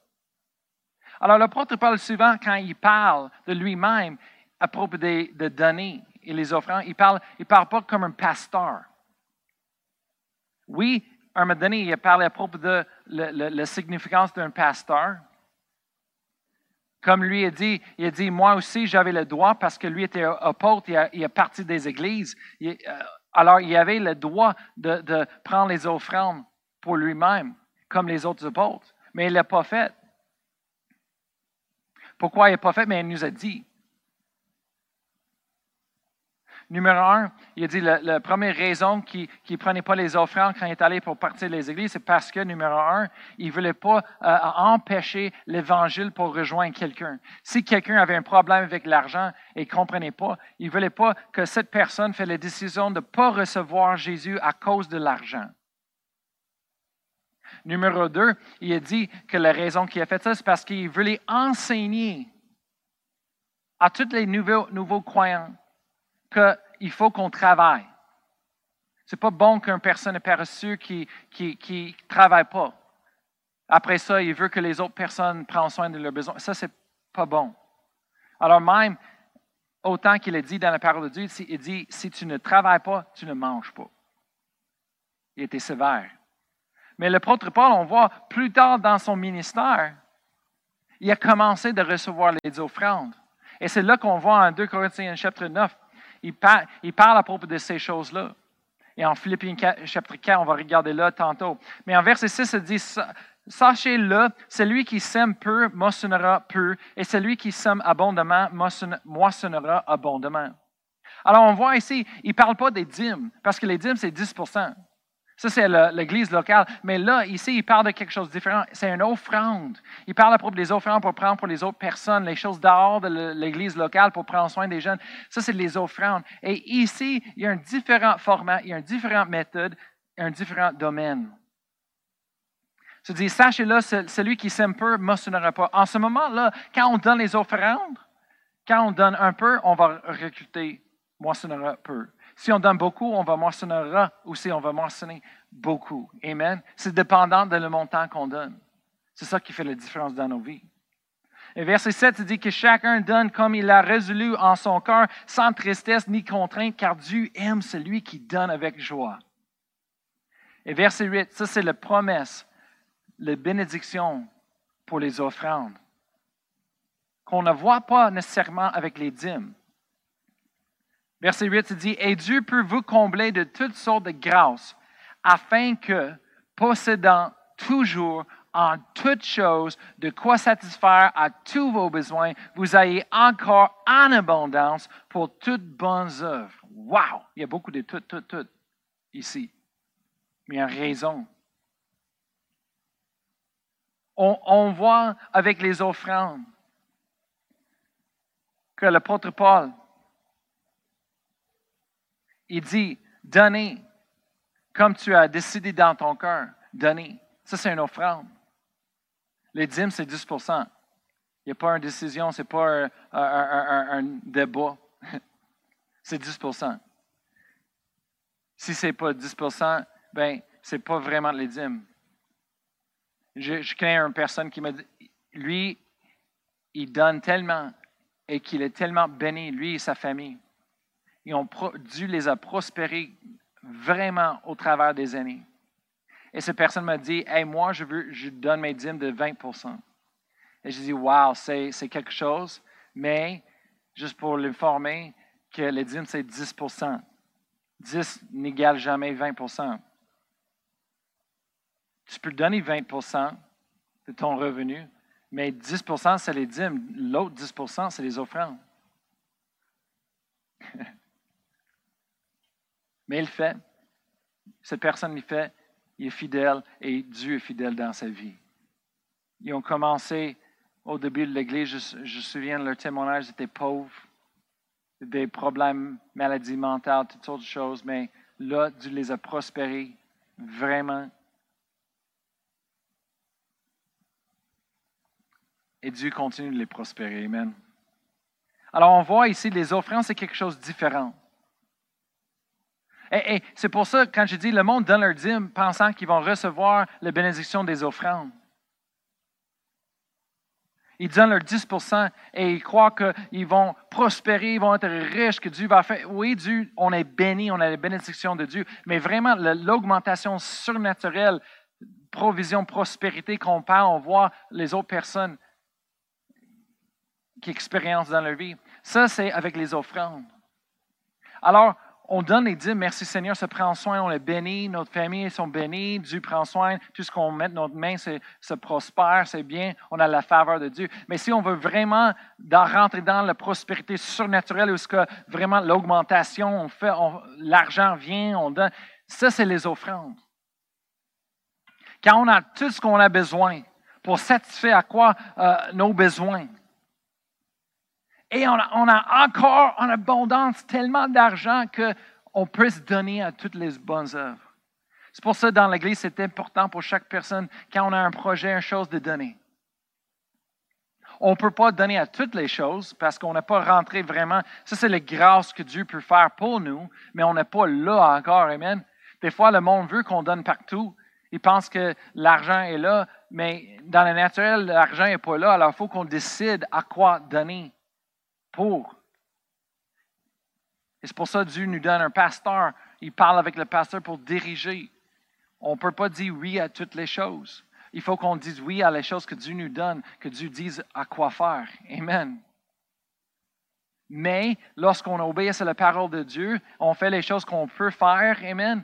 Alors, l'apôtre Paul, souvent, quand il parle de lui-même à propos des, de donner et les offrandes, il ne parle, il parle pas comme un pasteur. Oui, à un moment donné, il a parlé à propos de la, significance d'un pasteur. Comme lui a dit, il a dit, moi aussi j'avais le droit parce que lui était apôtre, il a, il a parti des églises. Euh, alors il avait le droit de, de prendre les offrandes pour lui-même, comme les autres apôtres. Mais il ne l'a pas fait. Pourquoi il n'a pas fait? Mais il nous a dit. Numéro un, il a dit la, première raison qu'il ne prenait pas les offrandes quand il est allé pour partir des églises, c'est parce que, numéro un, il ne voulait pas euh, empêcher l'évangile pour rejoindre quelqu'un. Si quelqu'un avait un problème avec l'argent et ne comprenait pas, il ne voulait pas que cette personne fasse la décision de ne pas recevoir Jésus à cause de l'argent. Numéro deux, il a dit que la raison qu'il a fait ça, c'est parce qu'il voulait enseigner à tous les nouveaux, nouveaux croyants qu'il il faut qu'on travaille. C'est pas bon qu'une personne est paressue qui qui qui travaille pas. Après ça, il veut que les autres personnes prennent soin de leurs besoins. Ça, c'est pas bon. Alors même, autant qu'il est dit dans la parole de Dieu, il dit, si tu ne travailles pas, tu ne manges pas. Il était sévère. Mais le l'apôtre Paul, on voit plus tard dans son ministère, il a commencé de recevoir les offrandes. Et c'est là qu'on voit en 2 Corinthiens chapitre 9, il parle, à propos de ces choses-là. Et en Philippiens chapitre 4, on va regarder là tantôt. Mais en verset 6, il dit, Sachez-le, celui qui sème peu moissonnera peu, et celui qui sème abondamment moissonnera abondamment. Alors on voit ici, il ne parle pas des dîmes, parce que les dîmes, c'est 10 ça, c'est l'église locale. Mais là, ici, il parle de quelque chose de différent. C'est une offrande. Il parle à propos des offrandes pour prendre pour les autres personnes, les choses dehors de l'église locale pour prendre soin des jeunes. Ça, c'est les offrandes. Et ici, il y a un différent format, il y a une différente méthode, un différent domaine. Se dit, sachez-le, celui qui sème peu moissonnera pas. En ce moment-là, quand on donne les offrandes, quand on donne un peu, on va recruter, moissonnera peu. Si on donne beaucoup, on va moissonnera ou si on va moissonner beaucoup. Amen. C'est dépendant de le montant qu'on donne. C'est ça qui fait la différence dans nos vies. Et verset 7, il dit que chacun donne comme il a résolu en son cœur, sans tristesse ni contrainte, car Dieu aime celui qui donne avec joie. Et verset 8, ça c'est la promesse, la bénédiction pour les offrandes, qu'on ne voit pas nécessairement avec les dîmes. Verset 8, il dit, Et Dieu peut vous combler de toutes sortes de grâces, afin que, possédant toujours en toutes choses de quoi satisfaire à tous vos besoins, vous ayez encore en abondance pour toutes bonnes œuvres. Wow! Il y a beaucoup de tout, tout, tout ici. Mais il y a raison. On, on voit avec les offrandes que l'apôtre Paul il dit, donnez comme tu as décidé dans ton cœur. Donnez. Ça, c'est une offrande. Les dîmes, c'est 10% Il n'y a pas une décision, ce n'est pas un, débat. c'est 10% Si ce n'est pas 10% ben, ce n'est pas vraiment les dîmes. Je, je une personne qui m'a dit, lui, il donne tellement et qu'il est tellement béni, lui et sa famille. Ils ont Dieu les a prospérés vraiment au travers des années. Et cette personne m'a dit, hey, moi, je, veux, je donne mes dîmes de 20% Et j'ai dit, wow, c'est quelque chose, mais juste pour l'informer que les dîmes, c'est 10% 10 n'égale jamais 20% Tu peux donner 20% de ton revenu, mais 10% c'est les dîmes. L'autre 10% c'est les offrandes. Mais il fait. Cette personne il fait. Il est fidèle et Dieu est fidèle dans sa vie. Ils ont commencé au début de l'Église, je, me souviens leur témoignage, ils étaient pauvres, des problèmes, maladies mentales, toutes sortes de choses, mais là, Dieu les a prospérés vraiment. Et Dieu continue de les prospérer. Amen. Alors, on voit ici, les offrandes, c'est quelque chose de différent. Et, c'est pour ça, quand je dis le monde donne leur dîme pensant qu'ils vont recevoir la bénédiction des offrandes. Ils donnent leur 10% et ils croient qu'ils vont prospérer, ils vont être riches, que Dieu va faire. Oui, Dieu, on est béni, on a la bénédiction de Dieu, mais vraiment, l'augmentation surnaturelle, provision, prospérité qu'on parle, on voit les autres personnes qui expérimentent dans leur vie. Ça, c'est avec les offrandes. Alors, on donne et dit merci Seigneur, se prend soin, on est béni, notre famille sont bénies, Dieu prend soin, tout ce qu'on met dans notre main se prospère, c'est bien, on a la faveur de Dieu. Mais si on veut vraiment rentrer dans la prospérité surnaturelle, où ce que vraiment l'augmentation, on fait, l'argent vient, on donne, ça c'est les offrandes. Quand on a tout ce qu'on a besoin pour satisfaire à quoi euh, nos besoins, et on a, encore en abondance tellement d'argent qu'on peut se donner à toutes les bonnes œuvres. C'est pour ça que dans l'Église, c'est important pour chaque personne, quand on a un projet, une chose, de donner. On ne peut pas donner à toutes les choses parce qu'on n'est pas rentré vraiment. Ça, c'est la grâce que Dieu peut faire pour nous, mais on n'est pas là encore. Amen. Des fois, le monde veut qu'on donne partout. Il pense que l'argent est là, mais dans le naturel, l'argent n'est pas là. Alors, il faut qu'on décide à quoi donner pour. Et c'est pour ça que Dieu nous donne un pasteur. Il parle avec le pasteur pour diriger. On ne peut pas dire oui à toutes les choses. Il faut qu'on dise oui à les choses que Dieu nous donne, que Dieu dise à quoi faire. Amen. Mais lorsqu'on obéit à la parole de Dieu, on fait les choses qu'on peut faire. Amen.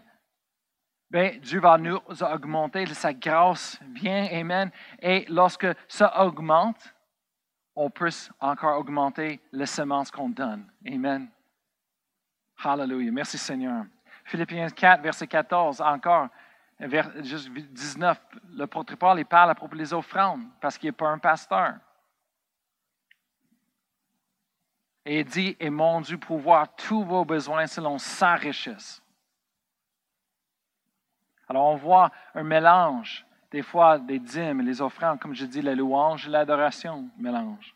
Bien, Dieu va nous augmenter, sa grâce vient, Amen. Et lorsque ça augmente, on peut encore augmenter les semences qu'on donne. Amen. Hallelujah. Merci Seigneur. Philippiens 4, verset 14, encore, vers, juste 19, le Paul il parle à propos des offrandes parce qu'il n'est pas un pasteur. Et il dit, et mon Dieu pouvoir tous vos besoins selon sa richesse. Alors on voit un mélange, des fois des dîmes, les offrandes, comme je dis, la louange et l'adoration, mélange.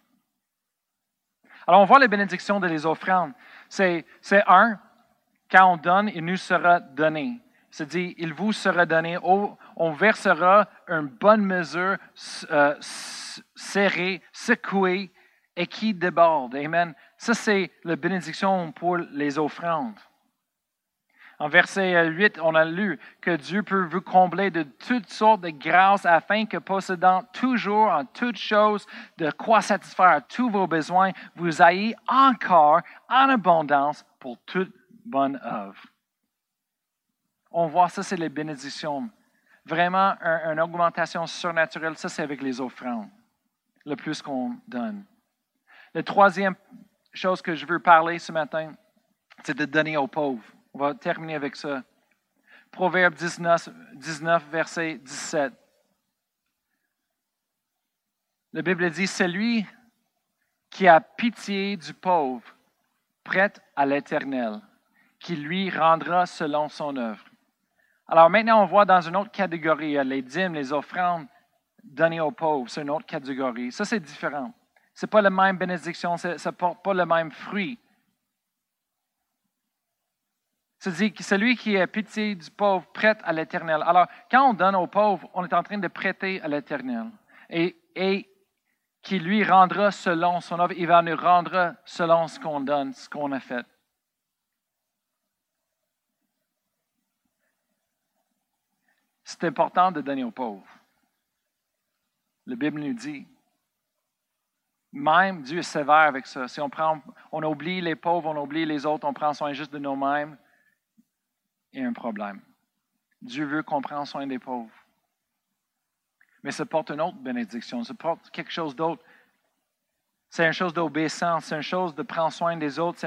Alors on voit les bénédictions de les offrandes. C'est un, quand on donne, il nous sera donné. C'est-à-dire, il vous sera donné, on versera une bonne mesure euh, serrée, secouée et qui déborde. Amen. Ça, c'est la bénédiction pour les offrandes. En verset 8, on a lu que Dieu peut vous combler de toutes sortes de grâces afin que possédant toujours en toutes choses de quoi satisfaire tous vos besoins, vous ayez encore en abondance pour toute bonne œuvre. On voit ça, c'est les bénédictions. Vraiment, une augmentation surnaturelle, ça c'est avec les offrandes, le plus qu'on donne. La troisième chose que je veux parler ce matin, c'est de donner aux pauvres. On va terminer avec ça. Proverbe 19, 19 verset 17. La Bible dit, celui qui a pitié du pauvre prête à l'Éternel, qui lui rendra selon son œuvre. Alors maintenant, on voit dans une autre catégorie, les dîmes, les offrandes données aux pauvres, c'est une autre catégorie. Ça, c'est différent. Ce n'est pas la même bénédiction, ça ne porte pas le même fruit. C'est-à-dire que celui qui est pitié du pauvre prête à l'Éternel. Alors, quand on donne aux pauvres, on est en train de prêter à l'Éternel. Et, et qui lui rendra selon son œuvre, il va nous rendre selon ce qu'on donne, ce qu'on a fait. C'est important de donner aux pauvres. La Bible nous dit. Même Dieu est sévère avec ça. Si on, prend, on oublie les pauvres, on oublie les autres, on prend soin juste de nous-mêmes, a un problème. Dieu veut qu'on prenne soin des pauvres. Mais ça porte une autre bénédiction, ça porte quelque chose d'autre. C'est une chose d'obéissance, c'est une chose de prendre soin des autres,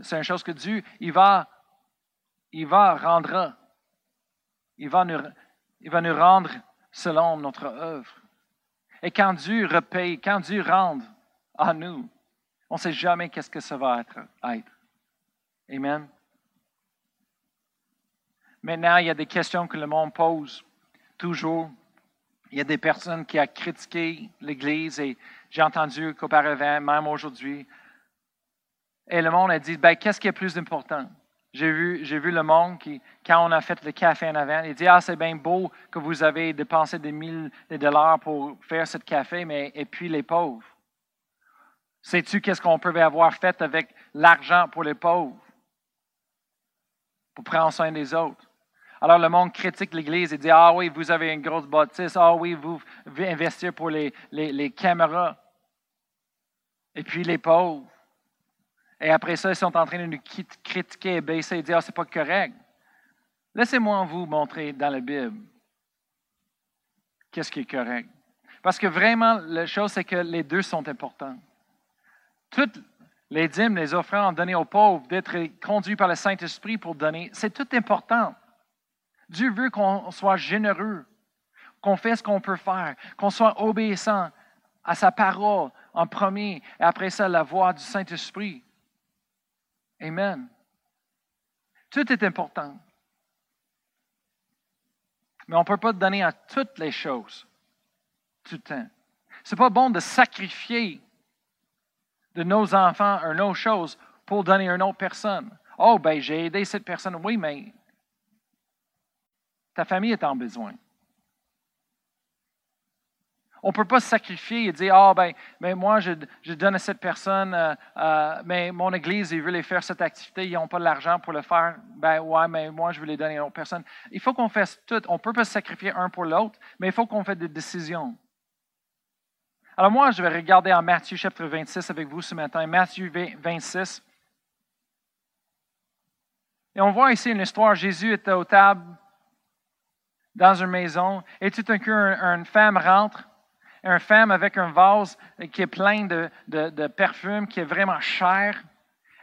c'est une chose que Dieu, il va, il va rendre. Il va, nous, il va nous rendre selon notre œuvre. Et quand Dieu repaye, quand Dieu rend à nous, on ne sait jamais qu'est-ce que ça va être. Amen. Maintenant, il y a des questions que le monde pose toujours. Il y a des personnes qui ont critiqué l'Église et j'ai entendu qu'auparavant, même aujourd'hui, et le monde a dit, ben, qu'est-ce qui est plus important? J'ai vu, j'ai vu le monde qui, quand on a fait le café en avant, il dit, ah, c'est bien beau que vous avez dépensé des mille de dollars pour faire ce café, mais et puis les pauvres. Sais-tu qu'est-ce qu'on peut avoir fait avec l'argent pour les pauvres? Pour prendre soin des autres? Alors le monde critique l'Église et dit, ah oui, vous avez une grosse bâtisse, ah oui, vous investir pour les, les, caméras. Et puis les pauvres. Et après ça, ils sont en train de nous critiquer et baisser et dire, ah, c'est pas correct. Laissez-moi vous montrer dans la Bible qu'est-ce qui est correct. Parce que vraiment, la chose, c'est que les deux sont importants. Toutes les dîmes, les offrandes données aux pauvres, d'être conduits par le Saint-Esprit pour donner, c'est tout important. Dieu veut qu'on soit généreux, qu'on fasse ce qu'on peut faire, qu'on soit obéissant à sa parole en premier, et après ça, la voix du Saint-Esprit. Amen. Tout est important. Mais on ne peut pas donner à toutes les choses tout le temps. C'est pas bon de sacrifier de nos enfants une autre chose pour donner à une autre personne. Oh, ben, j'ai aidé cette personne. Oui, mais ta famille est en besoin. On ne peut pas se sacrifier et dire, ah oh, ben, mais moi, je, donne à cette personne, euh, euh, mais mon Église, ils veulent faire cette activité, ils n'ont pas l'argent pour le faire. Ben ouais, mais moi, je veux les donner à une autre personne. Il faut qu'on fasse tout. On ne peut pas se sacrifier un pour l'autre, mais il faut qu'on fasse des décisions. Alors moi, je vais regarder en Matthieu chapitre 26 avec vous ce matin. Matthieu 26. Et on voit ici une histoire. Jésus était aux tables dans une maison et tout d'un coup, une femme rentre une femme avec un vase qui est plein de, de, qui est vraiment cher.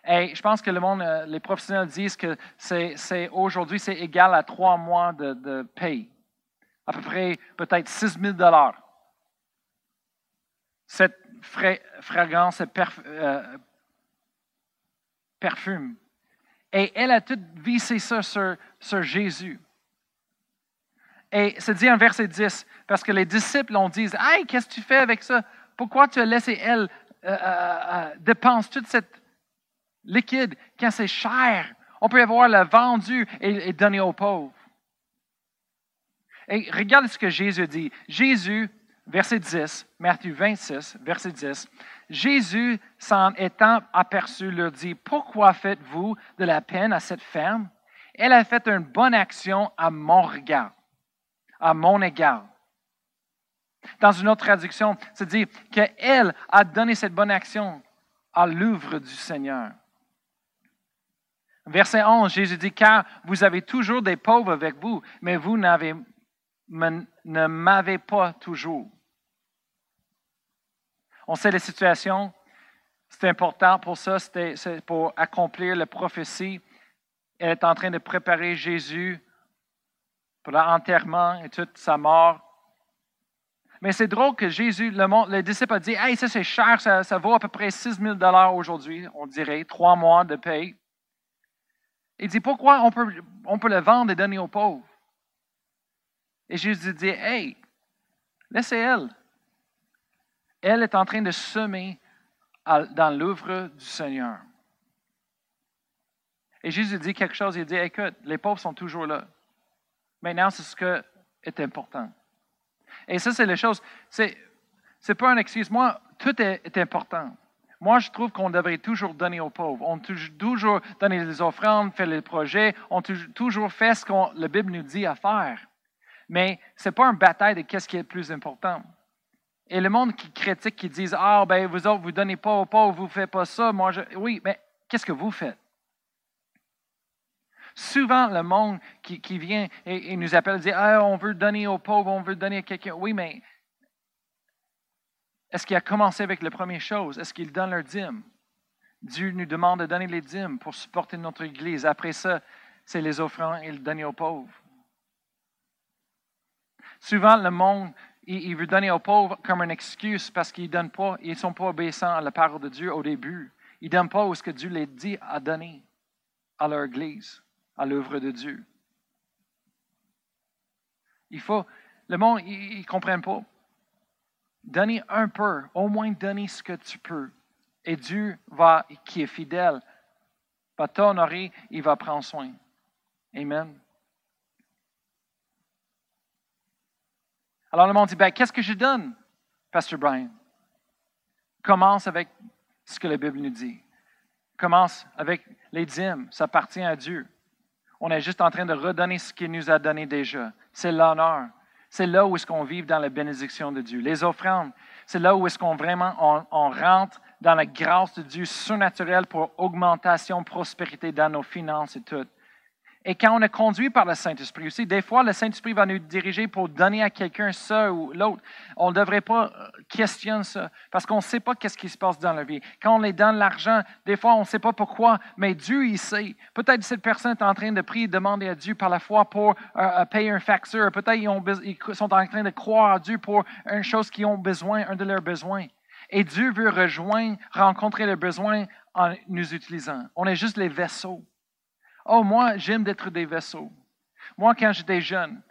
Et je pense que le monde, euh, les professionnels disent que c'est, aujourd'hui, c'est égal à trois mois de, de paye. À peu près peut-être 6 000 Cette fragrance, ce euh, perfume. Et elle a tout vissé ça sur, sur Jésus. Et c'est dit en verset 10, parce que les disciples ont dit, Hey, qu'est-ce que tu fais avec ça? Pourquoi tu as laissé elle euh, euh, euh, dépenser toute cette liquide quand c'est cher? On peut avoir le vendu et, et aux pauvres. Et regarde ce que Jésus dit. Jésus, verset 10, Matthieu 26, verset 10, Jésus, s'en étant aperçu, leur dit, Pourquoi faites-vous de la peine à cette femme? Elle a fait une bonne action à mon regard à mon égard. Dans une autre traduction, c'est dire qu'elle a donné cette bonne action à l'œuvre du Seigneur. Verset 11, Jésus dit, car vous avez toujours des pauvres avec vous, mais vous ne m'avez pas toujours. On sait la situation, c'est important pour ça, c'est pour accomplir la prophétie. Elle est en train de préparer Jésus pour l'enterrement et toute sa mort. Mais c'est drôle que Jésus, le, disciple a dit Hey, ça c'est cher, ça, ça, vaut à peu près 6 000 aujourd'hui, on dirait, trois mois de paye. Il dit Pourquoi on peut, on peut le vendre et donner aux pauvres? Et Jésus dit Hey, laissez-elle. Elle est en train de semer dans l'œuvre du Seigneur. Et Jésus dit quelque chose il dit Écoute, les pauvres sont toujours là. Maintenant, c'est ce qui est important. Et ça, c'est les choses. C'est n'est pas une excuse. Moi, tout est, important. Moi, je trouve qu'on devrait toujours donner aux pauvres. On toujours donner les offrandes, faire les projets. On toujours fait ce que la Bible nous dit à faire. Mais ce n'est pas une bataille de qu'est-ce qui est le plus important. Et le monde qui critique, qui disent Ah, ben, vous autres, vous ne donnez pas aux pauvres, vous ne faites pas ça. Moi, je... Oui, mais qu'est-ce que vous faites? Souvent, le monde qui, vient et, nous appelle dit ah, on veut donner aux pauvres, on veut donner à quelqu'un. Oui, mais est-ce qu'il a commencé avec la première chose? Est-ce qu'il donne leur dîme? Dieu nous demande de donner les dîmes pour supporter notre Église. Après ça, c'est les offrandes et le donner aux pauvres. Souvent, le monde, il, veut donner aux pauvres comme une excuse parce qu'ils ne pas, ils ne sont pas obéissants à la parole de Dieu au début. Ils ne donnent pas ce que Dieu les dit à donner à leur Église à l'œuvre de Dieu. Il faut, le monde, ils ne comprennent pas. Donnez un peu, au moins donnez ce que tu peux. Et Dieu va, qui est fidèle, va t'honorer, il va prendre soin. Amen. Alors le monde dit, ben, qu'est-ce que je donne, Pasteur Brian? Commence avec ce que la Bible nous dit. Commence avec les dîmes, ça appartient à Dieu. On est juste en train de redonner ce qu'il nous a donné déjà. C'est l'honneur. C'est là où est-ce qu'on vit dans la bénédiction de Dieu. Les offrandes, c'est là où est-ce qu'on vraiment on rentre dans la grâce de Dieu surnaturelle pour augmentation, prospérité dans nos finances et tout. Et quand on est conduit par le Saint-Esprit aussi, des fois, le Saint-Esprit va nous diriger pour donner à quelqu'un ça ou l'autre. On ne devrait pas euh, questionner ça parce qu'on ne sait pas qu'est-ce qui se passe dans la vie. Quand on les donne l'argent, des fois, on ne sait pas pourquoi, mais Dieu, il sait. Peut-être cette personne est en train de prier, demander à Dieu par la foi pour euh, euh, payer un facture. Peut-être ils, ils sont en train de croire à Dieu pour une chose qu'ils ont besoin, un de leurs besoins. Et Dieu veut rejoindre, rencontrer leurs besoins en nous utilisant. On est juste les vaisseaux. Oh, moi, j'aime d'être des vaisseaux. Moi, quand j'étais jeune,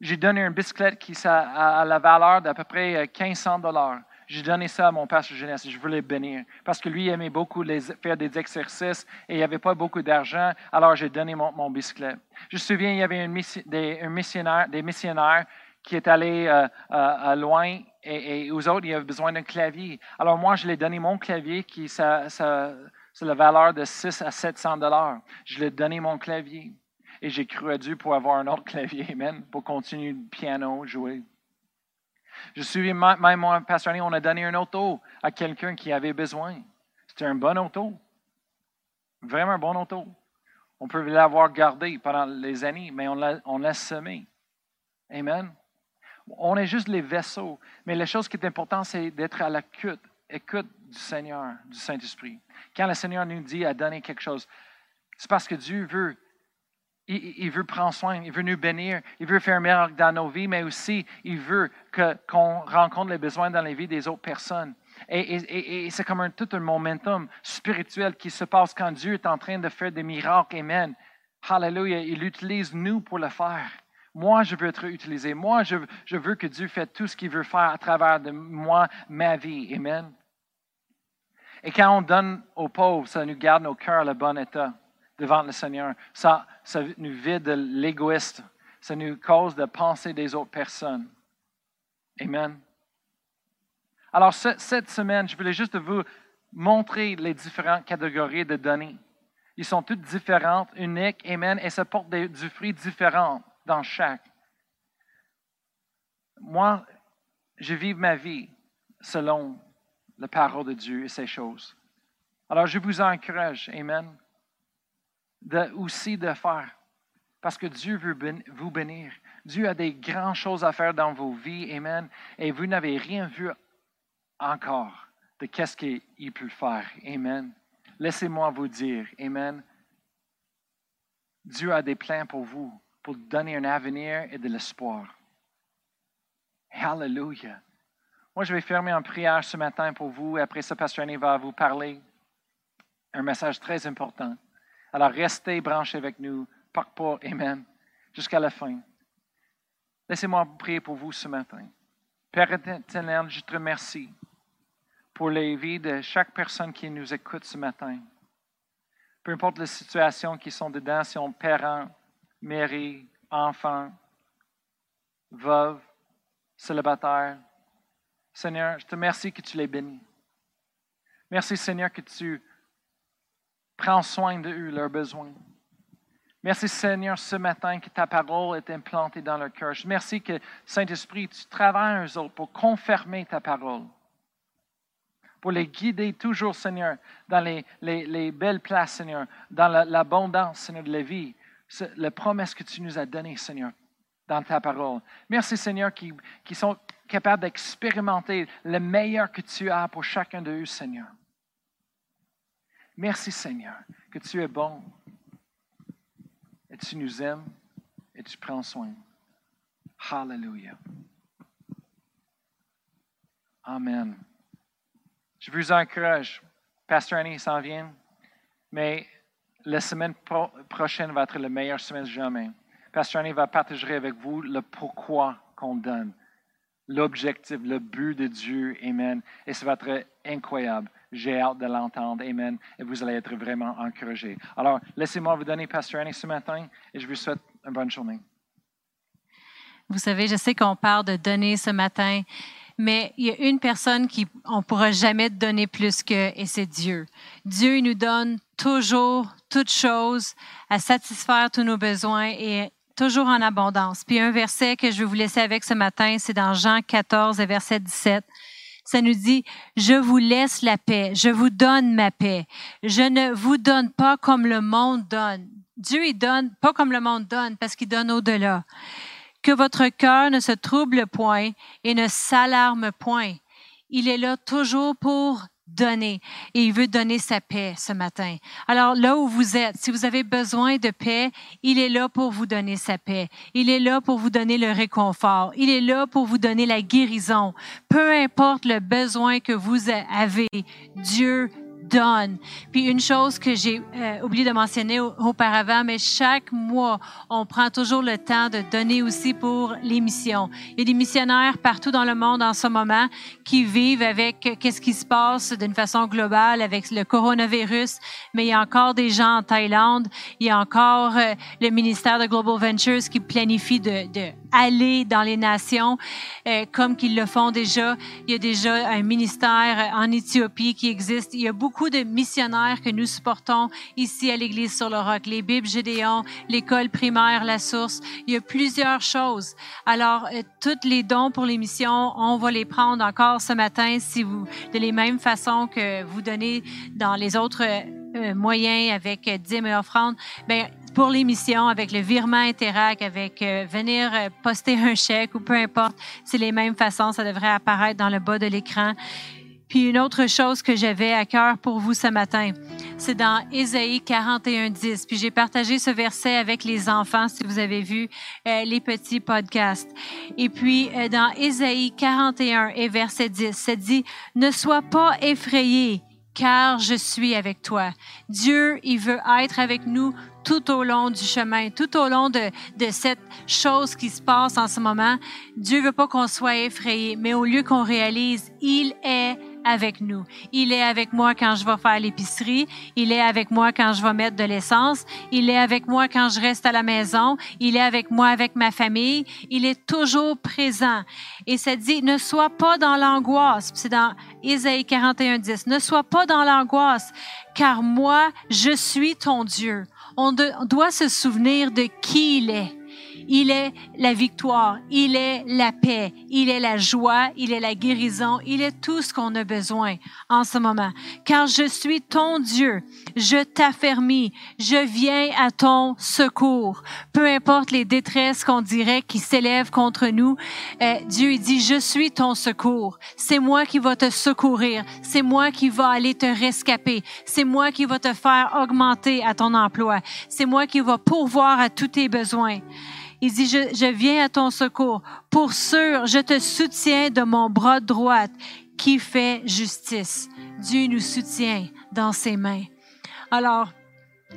J'ai donné une bicyclette qui a, la valeur d'à peu près 1500 euh, dollars. J'ai donné ça à mon pasteur jeunesse je voulais bénir. Parce que lui aimait beaucoup faire des exercices et il n'y avait pas beaucoup d'argent, alors j'ai donné mon, bicyclette. Je me souviens, il y avait des, missionnaire, des missionnaires qui étaient allés euh, euh, loin et, aux autres, ils avaient besoin d'un clavier. Alors moi, je lui ai donné mon clavier qui, ça, ça, c'est la valeur de 6 à 700 dollars. Je lui ai donné mon clavier et j'ai cru à Dieu pour avoir un autre clavier, amen, pour continuer le piano, jouer. Je suis même moi, Pasteur on a donné un auto à quelqu'un qui avait besoin. C'était un bon auto. Vraiment un bon auto. On peut l'avoir gardé pendant les années, mais on l'a semé. Amen. On est juste les vaisseaux. Mais la chose qui est importante, c'est d'être à l'écoute écoute du Seigneur, du Saint-Esprit. Quand le Seigneur nous dit à donner quelque chose, c'est parce que Dieu veut il, veut prendre soin, il veut nous bénir, il veut faire un miracle dans nos vies, mais aussi il veut qu'on rencontre les besoins dans les vies des autres personnes. Et, c'est comme un, tout un momentum spirituel qui se passe quand Dieu est en train de faire des miracles. Amen. Hallelujah. Il utilise nous pour le faire. Moi, je veux être utilisé. Moi, je, je veux que Dieu fasse tout ce qu'il veut faire à travers de moi, ma vie. Amen. Et quand on donne aux pauvres, ça nous garde nos cœurs à le bon état devant le Seigneur. Ça, ça nous vide de l'égoïste. Ça nous cause de penser des autres personnes. Amen. Alors, cette semaine, je voulais juste vous montrer les différentes catégories de données. Ils sont toutes différentes, uniques, Amen, et ça porte du fruit différent dans chaque. Moi, je vis ma vie selon la parole de Dieu et ces choses. Alors, je vous encourage, Amen, aussi de faire. Parce que Dieu veut vous bénir. Dieu a des grandes choses à faire dans vos vies. Amen. Et vous n'avez rien vu encore de qu'est-ce qu'il peut faire. Amen. Laissez-moi vous dire, Amen. Dieu a des plans pour vous, pour donner un avenir et de l'espoir. Hallelujah. Moi, je vais fermer en prière ce matin pour vous. Après ça, Pasteur Annie va vous parler un message très important. Alors restez branchés avec nous, pas pas, Amen, jusqu'à la fin. Laissez-moi prier pour vous ce matin. Père éternel, je te remercie pour les vies de chaque personne qui nous écoute ce matin. Peu importe les situations qui sont dedans, si on parents, mairie, enfants, veuves, célibataires. Seigneur, je te remercie que tu les bénis. Merci Seigneur que tu Prends soin de eux, leurs besoins. Merci Seigneur ce matin que ta parole est implantée dans leur cœur. Merci que Saint-Esprit, tu travailles eux autres pour confirmer ta parole. Pour les guider toujours, Seigneur, dans les, les, belles places, Seigneur, dans l'abondance, Seigneur, de la vie. La promesse que tu nous as donnée, Seigneur, dans ta parole. Merci, Seigneur, qui sont capables d'expérimenter le meilleur que tu as pour chacun d'eux, Seigneur. Merci Seigneur, que tu es bon et tu nous aimes et tu prends soin. Hallelujah. Amen. Je vous encourage. Pasteur Annie s'en vient, mais la semaine prochaine va être la meilleure semaine jamais. Pasteur Annie va partager avec vous le pourquoi qu'on donne, l'objectif, le but de Dieu. Amen. Et ça va être incroyable. J'ai hâte de l'entendre. Amen. Et vous allez être vraiment encouragés. Alors, laissez-moi vous donner Pasteur Annie ce matin et je vous souhaite une bonne journée. Vous savez, je sais qu'on parle de donner ce matin, mais il y a une personne qui on pourra jamais donner plus que, et c'est Dieu. Dieu il nous donne toujours toutes choses à satisfaire tous nos besoins et toujours en abondance. Puis un verset que je vais vous laisser avec ce matin, c'est dans Jean 14, verset 17 ça nous dit, je vous laisse la paix, je vous donne ma paix. Je ne vous donne pas comme le monde donne. Dieu, il donne pas comme le monde donne parce qu'il donne au-delà. Que votre cœur ne se trouble point et ne s'alarme point. Il est là toujours pour donner et il veut donner sa paix ce matin. Alors là où vous êtes, si vous avez besoin de paix, il est là pour vous donner sa paix. Il est là pour vous donner le réconfort. Il est là pour vous donner la guérison. Peu importe le besoin que vous avez, Dieu donne. Puis une chose que j'ai euh, oublié de mentionner auparavant, mais chaque mois, on prend toujours le temps de donner aussi pour les missions. Il y a des missionnaires partout dans le monde en ce moment qui vivent avec qu'est-ce qui se passe d'une façon globale avec le coronavirus, mais il y a encore des gens en Thaïlande, il y a encore euh, le ministère de Global Ventures qui planifie de, de aller dans les nations euh, comme qu'ils le font déjà. Il y a déjà un ministère en Éthiopie qui existe. Il y a beaucoup de missionnaires que nous supportons ici à l'Église sur le Roc. Les Bibles Gédéon, l'école primaire La Source. Il y a plusieurs choses. Alors, euh, toutes les dons pour les missions, on va les prendre encore ce matin de les mêmes façons que vous donnez dans les autres euh, moyens avec dîmes et offrandes. Ben, pour l'émission, avec le virement Interac, avec euh, venir euh, poster un chèque ou peu importe, c'est les mêmes façons, ça devrait apparaître dans le bas de l'écran. Puis une autre chose que j'avais à cœur pour vous ce matin, c'est dans Ésaïe 41, 10. Puis j'ai partagé ce verset avec les enfants, si vous avez vu euh, les petits podcasts. Et puis dans Ésaïe 41 et verset 10, ça dit, ne sois pas effrayé, car je suis avec toi. Dieu, il veut être avec nous tout au long du chemin, tout au long de, de cette chose qui se passe en ce moment. Dieu veut pas qu'on soit effrayé, mais au lieu qu'on réalise, il est avec nous. Il est avec moi quand je vais faire l'épicerie. Il est avec moi quand je vais mettre de l'essence. Il est avec moi quand je reste à la maison. Il est avec moi avec ma famille. Il est toujours présent. Et ça dit, ne sois pas dans l'angoisse. C'est dans Isaïe 41, 10. Ne sois pas dans l'angoisse, car moi, je suis ton Dieu. On doit se souvenir de qui il est. Il est la victoire, il est la paix, il est la joie, il est la guérison, il est tout ce qu'on a besoin en ce moment. Car je suis ton Dieu, je t'affermis, je viens à ton secours. Peu importe les détresses qu'on dirait qui s'élèvent contre nous, euh, Dieu dit, je suis ton secours. C'est moi qui va te secourir, c'est moi qui va aller te rescaper, c'est moi qui va te faire augmenter à ton emploi, c'est moi qui va pourvoir à tous tes besoins. Il dit, je, je viens à ton secours. Pour sûr, je te soutiens de mon bras droit qui fait justice. Dieu nous soutient dans ses mains. Alors,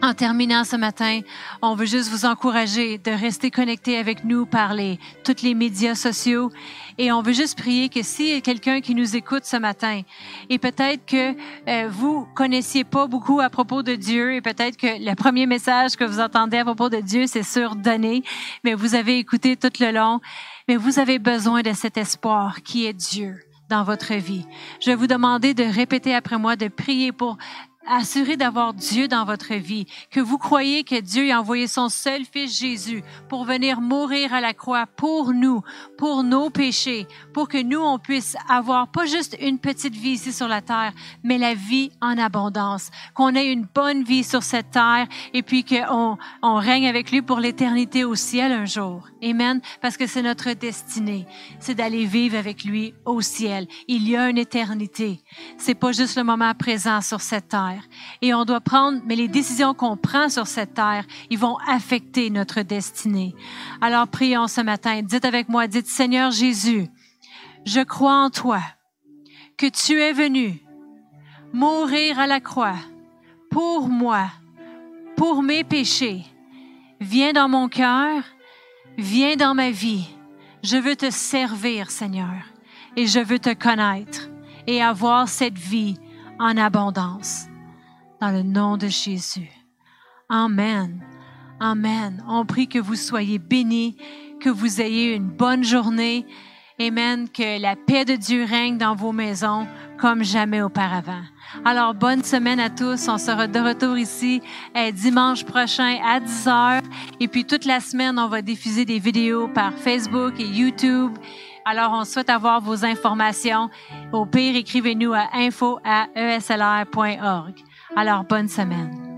en terminant ce matin, on veut juste vous encourager de rester connecté avec nous par les, tous les médias sociaux. Et on veut juste prier que s'il y a quelqu'un qui nous écoute ce matin, et peut-être que euh, vous connaissiez pas beaucoup à propos de Dieu, et peut-être que le premier message que vous entendez à propos de Dieu, c'est sur donner, mais vous avez écouté tout le long, mais vous avez besoin de cet espoir qui est Dieu dans votre vie. Je vais vous demander de répéter après moi, de prier pour assurez d'avoir Dieu dans votre vie, que vous croyez que Dieu a envoyé son seul Fils Jésus pour venir mourir à la croix pour nous, pour nos péchés, pour que nous, on puisse avoir pas juste une petite vie ici sur la terre, mais la vie en abondance, qu'on ait une bonne vie sur cette terre et puis qu'on on règne avec lui pour l'éternité au ciel un jour. Amen. Parce que c'est notre destinée, c'est d'aller vivre avec lui au ciel. Il y a une éternité. C'est pas juste le moment présent sur cette terre. Et on doit prendre, mais les décisions qu'on prend sur cette terre, ils vont affecter notre destinée. Alors prions ce matin. Dites avec moi, dites Seigneur Jésus, je crois en toi, que tu es venu mourir à la croix pour moi, pour mes péchés. Viens dans mon cœur, viens dans ma vie. Je veux te servir, Seigneur, et je veux te connaître et avoir cette vie en abondance dans le nom de Jésus. Amen. Amen. On prie que vous soyez bénis, que vous ayez une bonne journée. Amen. Que la paix de Dieu règne dans vos maisons comme jamais auparavant. Alors, bonne semaine à tous. On sera de retour ici euh, dimanche prochain à 10 heures. Et puis, toute la semaine, on va diffuser des vidéos par Facebook et YouTube. Alors, on souhaite avoir vos informations. Au pire, écrivez-nous à info à eslr.org. Alors, bonne semaine.